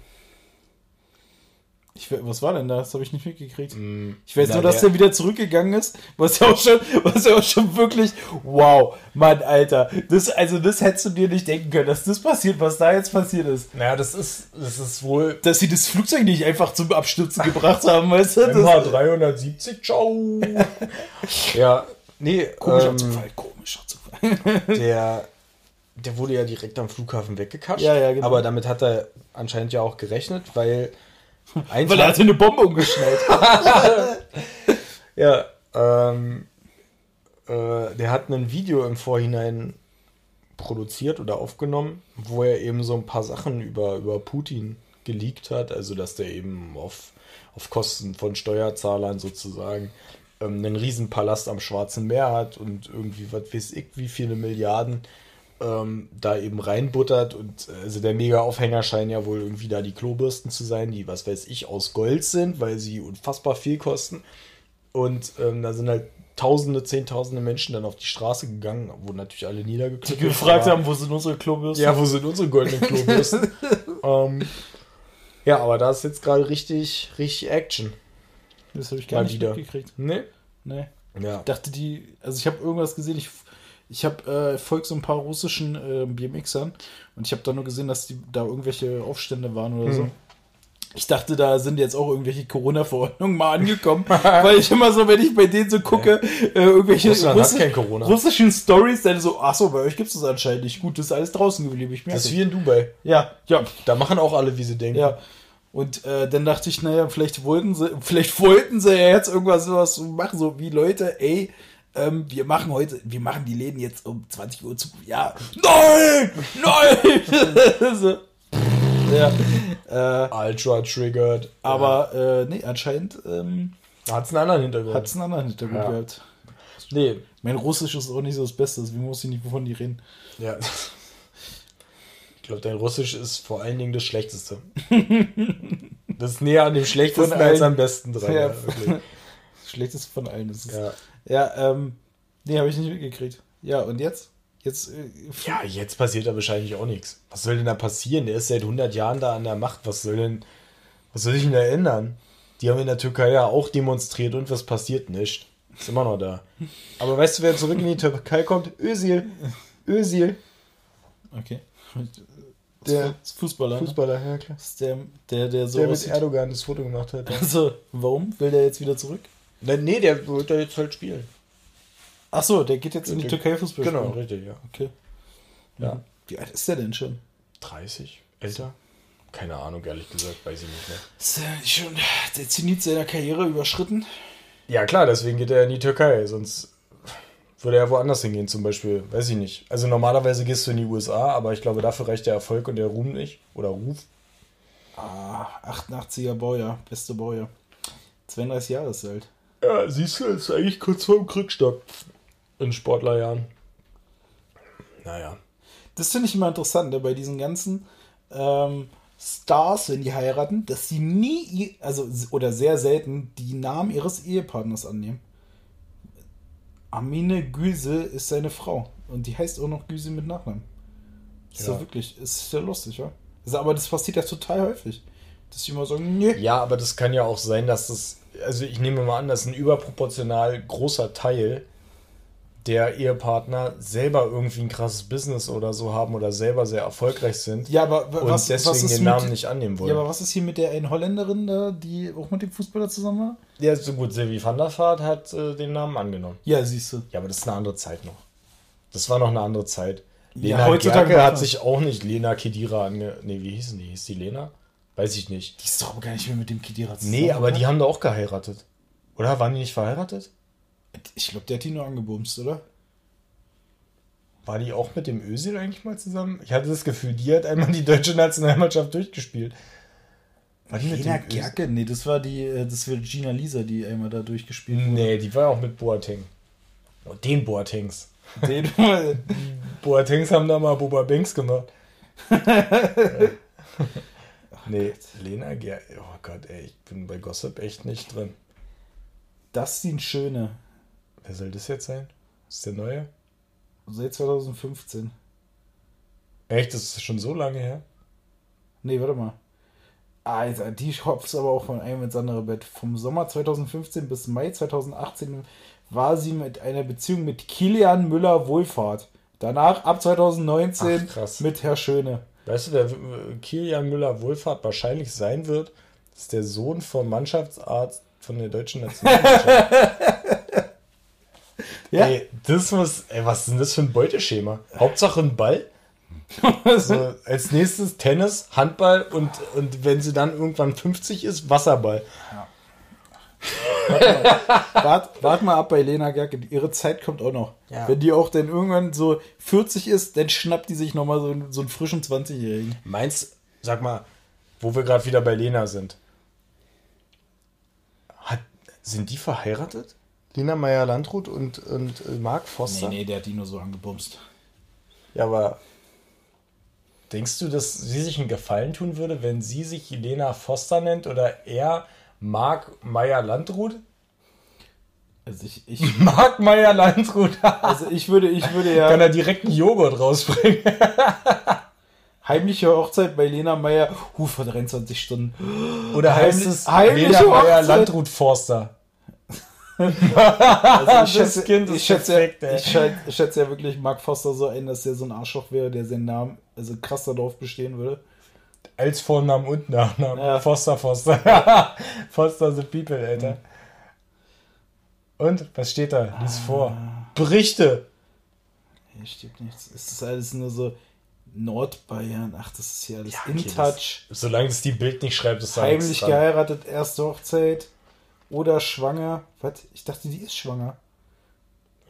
Ich, was war denn da? Das habe ich nicht mitgekriegt. Mm, Ich weiß na, nur, dass der- der wieder zurückgegangen ist, was ja auch schon, was ja auch schon wirklich, wow, Mann, Alter, das, also das hättest du dir nicht denken können, dass das passiert, was da jetzt passiert ist. Naja, das ist, das ist wohl Dass sie das Flugzeug nicht einfach zum Abstürzen gebracht haben, weißt du? Das, MH370, ciao. [laughs] ja, nee, komischer ähm, Zufall, komischer Zufall. [laughs] der, der wurde ja direkt am Flughafen weggekascht. Ja, ja, genau. Aber damit hat er anscheinend ja auch gerechnet, weil ein Weil er Tag- hatte eine Bombe umgeschnallt. [laughs] Ja, ähm, äh, der hat ein Video im Vorhinein produziert oder aufgenommen, wo er eben so ein paar Sachen über, über Putin geleakt hat, also dass der eben auf, auf Kosten von Steuerzahlern sozusagen ähm, einen Riesenpalast am Schwarzen Meer hat und irgendwie, was weiß ich, wie viele Milliarden ähm, da eben reinbuttert und äh, also der mega Aufhänger scheinen ja wohl irgendwie da die Klobürsten zu sein, die, was weiß ich, aus Gold sind, weil sie unfassbar viel kosten. Und ähm, da sind halt Tausende, Zehntausende Menschen dann auf die Straße gegangen, wo natürlich alle Die niedergeknüpft gefragt aber- haben, wo sind unsere Klobürsten? Ja, wo sind unsere goldenen Klobürsten? [laughs] ähm, ja, aber da ist jetzt gerade richtig, richtig Action. Das habe ich gar Mal nicht wieder. mitgekriegt. Ne? Nee. Ja. Ich dachte, die, also ich habe irgendwas gesehen, ich, ich habe äh, folge so ein paar russischen äh, BMXern und ich habe da nur gesehen, dass die, da irgendwelche Aufstände waren oder so. Hm. Ich dachte, da sind jetzt auch irgendwelche Corona-Verordnungen mal angekommen, [laughs] weil ich immer so, wenn ich bei denen so gucke, äh, irgendwelche Corona. russischen Stories, dann so, ach so, bei euch gibt es das anscheinend nicht. Gut, das ist alles draußen geblieben. Ich merke. Das ist wie in Dubai. ja, ja, Da machen auch alle, wie sie denken. ja. Und äh, dann dachte ich, naja, vielleicht wollten sie, [laughs] vielleicht wollten sie ja jetzt irgendwas sowas machen, so wie Leute, ey, ähm, wir machen heute, wir machen die Läden jetzt um 20 Uhr zu. Ja. Nein! Nein! [laughs] so. Ja. Äh, Ultra triggered. aber äh, nee, anscheinend ähm, hat es einen anderen Hintergrund. hat es einen anderen Hintergrund Ja. gehabt. nee. Mein Russisch ist auch nicht so das Beste, deswegen muss ich nicht, wovon die reden. Ja. [laughs] Ich glaube, dein Russisch ist vor allen Dingen das Schlechteste. [laughs] Das ist näher an dem Schlechtesten Von als allen. am besten dran. Ja. Ja, wirklich. [laughs] Schlechteste von allen ist es. Ja. Ja, ähm, nee, habe ich nicht mitgekriegt. Ja, und jetzt? Jetzt, äh, ja, jetzt passiert da wahrscheinlich auch nichts. Was soll denn da passieren? Der ist seit 100 Jahren da an der Macht. Was soll denn, was soll sich denn da ändern? Die haben in der Türkei ja auch demonstriert und was passiert nicht. Ist immer noch da. Aber weißt du, wer zurück in die Türkei kommt? Özil. [laughs] Özil. Okay. Der Fußballer. ne? Fußballer, ja klar. Der, der, der so Der mit. Erdogan das Foto gemacht hat. Also, warum? Will der jetzt wieder zurück? Na, nee, der wird da jetzt halt spielen. Ach so, der geht jetzt in die. Türkei Fußball Genau, spielen. richtig, ja. Okay. Ja. Mhm. Wie alt ist der denn schon? 30? Älter? Keine Ahnung, ehrlich gesagt, weiß ich nicht mehr. Ist der nicht schon der Zenit seiner Karriere überschritten? Ja, klar, deswegen geht er in die Türkei, sonst würde er woanders hingehen, zum Beispiel. Weiß ich nicht. Also normalerweise gehst du in die USA, aber ich glaube, dafür reicht der Erfolg und der Ruhm nicht. Oder Ruf. Ah, 88er Baujahr, beste Baujahr. 32 Jahre ist alt. Ja, siehst du, ist eigentlich kurz vor dem Krückstock in Sportlerjahren. Naja. Das finde ich immer interessant, ne, bei diesen ganzen ähm, Stars, wenn die heiraten, dass sie nie, also oder sehr selten, die Namen ihres Ehepartners annehmen. Amine Güse ist seine Frau und die heißt auch noch Güse mit Nachnamen. Ist ja, wirklich, ist ja lustig, ja. Also, aber das passiert ja total häufig. Dass die immer sagen, nee. Ja, aber das kann ja auch sein, dass das, also ich nehme mal an, dass ein überproportional großer Teil der Ehepartner selber irgendwie ein krasses Business oder so haben oder selber sehr erfolgreich sind Ja, aber und was, deswegen was ist den mit, Namen nicht annehmen wollen. Ja, aber was ist hier mit der einen Holländerin da, die auch mit dem Fußballer zusammen war? Ja, so gut, Sylvie van der Vaart hat äh, den Namen angenommen. Ja, siehst du. Ja, aber das ist eine andere Zeit noch. Das war noch eine andere Zeit. Ja, Lena heutzutage Gerke hat sich auch nicht Lena Kedira ange... Nee, wie hießen die? Hieß die Lena? Weiß ich nicht. Die ist doch gar nicht mehr mit dem Kedira zusammen. Nee, aber oder? die haben doch auch geheiratet. Oder waren die nicht verheiratet? Ich glaube, der hat die nur angebumst, oder? War die auch mit dem Özil eigentlich mal zusammen? Ich hatte das Gefühl, die hat einmal die deutsche Nationalmannschaft durchgespielt. War die mit Lena dem Özil? Gerke? Nee, das war die, äh, das war Gina Lisa, die einmal da durchgespielt wurde. Nee, die war auch mit Boateng. Oh, den Boatengs. Den, [laughs] Boatengs haben da mal Boba Banks gemacht. [laughs] nee, Lena Ger Oh Gott, ey, ich bin bei Gossip echt nicht drin. Dustin Schöne. Wer soll das jetzt sein? Ist der neue? Seit 2015. Echt, das ist schon so lange her? Nee, warte mal. Alter, die hopft aber auch von einem ins andere Bett. Vom Sommer 2015 bis Mai 2018 war sie mit einer Beziehung mit Kilian Müller-Wohlfahrt. Danach ab 2019 Ach, mit Herr Schöne. Weißt du, wer Kilian Müller-Wohlfahrt wahrscheinlich sein wird? Das ist der Sohn vom Mannschaftsarzt von der deutschen Nationalmannschaft. [laughs] Ja. Ey, das muss, ey, was ist denn das für ein Beuteschema? Hauptsache ein Ball. So, als nächstes Tennis, Handball und, und wenn sie dann irgendwann 50 ist, Wasserball. Wart, wart mal ab bei Lena Gerke. Ihre Zeit kommt auch noch. Ja. Wenn die auch dann irgendwann so 40 ist, dann schnappt die sich nochmal so, einen- so einen frischen 20-Jährigen. Meinst, sag mal, wo wir gerade wieder bei Lena sind. Hat, sind die verheiratet? Lena Meyer-Landrut und, und äh, Marc Foster? Nee, nee, der hat die nur so angebumst. Ja, aber denkst du, dass sie sich einen Gefallen tun würde, wenn sie sich Lena Foster nennt oder er Marc Meyer-Landrut? Also ich, ich, [laughs] Marc Meyer-Landrut. [laughs] also ich würde, ich würde ja Kann er direkt einen Joghurt rausbringen? [laughs] heimliche Hochzeit bei Lena Meyer, huh, vor 23 Stunden. Oder heißt Heimlich- es heimliche Lena Hochzeit. Meyer-Landrut Forster? Also ich [laughs] Das schätze, Kind ist ich, schätze, perfekt, ja, ich, schätze, ich schätze ja wirklich Mark Foster so ein, dass der so ein Arschloch wäre, der seinen Namen, also krass darauf bestehen würde. Als Vornamen und Nachnamen. Ja. Foster, Foster. [laughs] Foster the people, Alter. Und, was steht da? Lies vor. Berichte. Hier steht nichts. Es ist alles nur so Nordbayern. Ach, das ist hier alles in okay, touch. Solange es die Bild nicht schreibt, ist da Heimlich geheiratet, erste Hochzeit. Oder schwanger. Was? Ich dachte, die ist schwanger.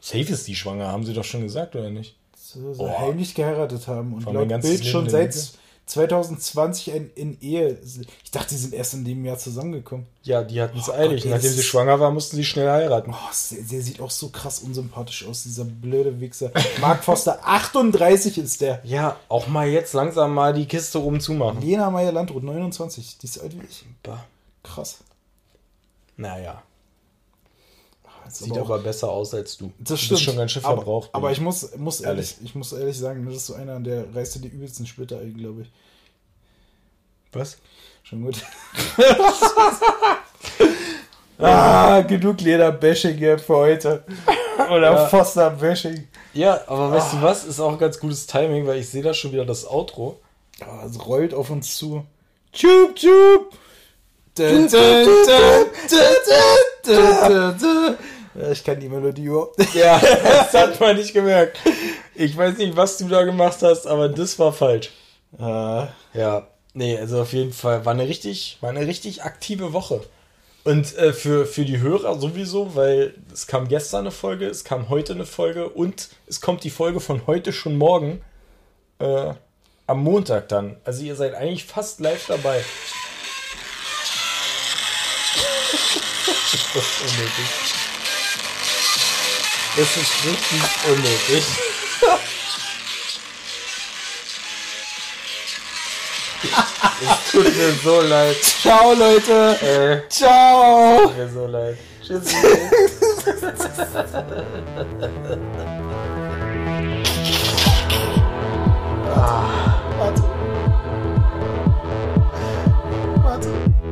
Safe ist die schwanger, haben sie doch schon gesagt, oder nicht? So, so Boah. heimlich geheiratet haben. Und mein laut Bild Leben schon seit Lüge. 2020 in, in Ehe. Ich dachte, die sind erst in dem Jahr zusammengekommen. Ja, die hatten es Oh eilig. Gott, Nachdem sie schwanger war, mussten sie schnell heiraten. Oh, der, der sieht auch so krass unsympathisch aus, dieser blöde Wichser. Mark Foster, [laughs] 38 ist der. Ja, auch mal jetzt langsam mal die Kiste oben zumachen. Lena Meyer-Landrut, 29. Die ist alt wie ich. Bah. Krass. Naja, Das sieht aber aber, auch- besser aus als du. Das du stimmt. bist schon ganz schön aber, verbraucht. Aber du. ich muss, muss ehrlich, Ehrlich. ich muss ehrlich sagen, das ist so einer, der reißt dir die übelsten Splitter ein, glaube ich. Was? Schon gut. [laughs] ah, genug Leder-Bashing hier für heute. Oder Ja. Foster-Bashing. Ja, aber weißt Ah. du was? Ist auch ganz gutes Timing, weil ich sehe da schon wieder das Outro. Ah, es rollt auf uns zu. Tschub, tschub. Ich kann die Melodie überhaupt nicht. Ja, das hat man nicht gemerkt. Ich weiß nicht, was du da gemacht hast, aber das war falsch. Ah, Ja, nee, also auf jeden Fall war eine richtig, war eine richtig aktive Woche. Und äh, für, für die Hörer sowieso, weil es kam gestern eine Folge, es kam heute eine Folge und es kommt die Folge von heute schon morgen. Äh, Am Montag dann. Also ihr seid eigentlich fast live dabei. Das ist unnötig. Das ist richtig unnötig. es tut mir so leid. Ciao, Leute. Ey, Ciao. tut mir so leid. Tschüssi. Warte. [laughs]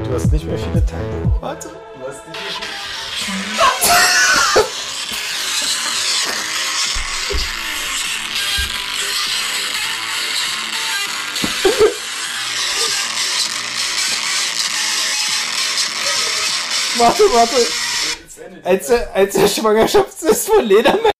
Du hast nicht mehr viele Tage. Warte. Du hast nicht mehr Warte, warte. Als, der- als der Schwangerschaftstest von Ledermann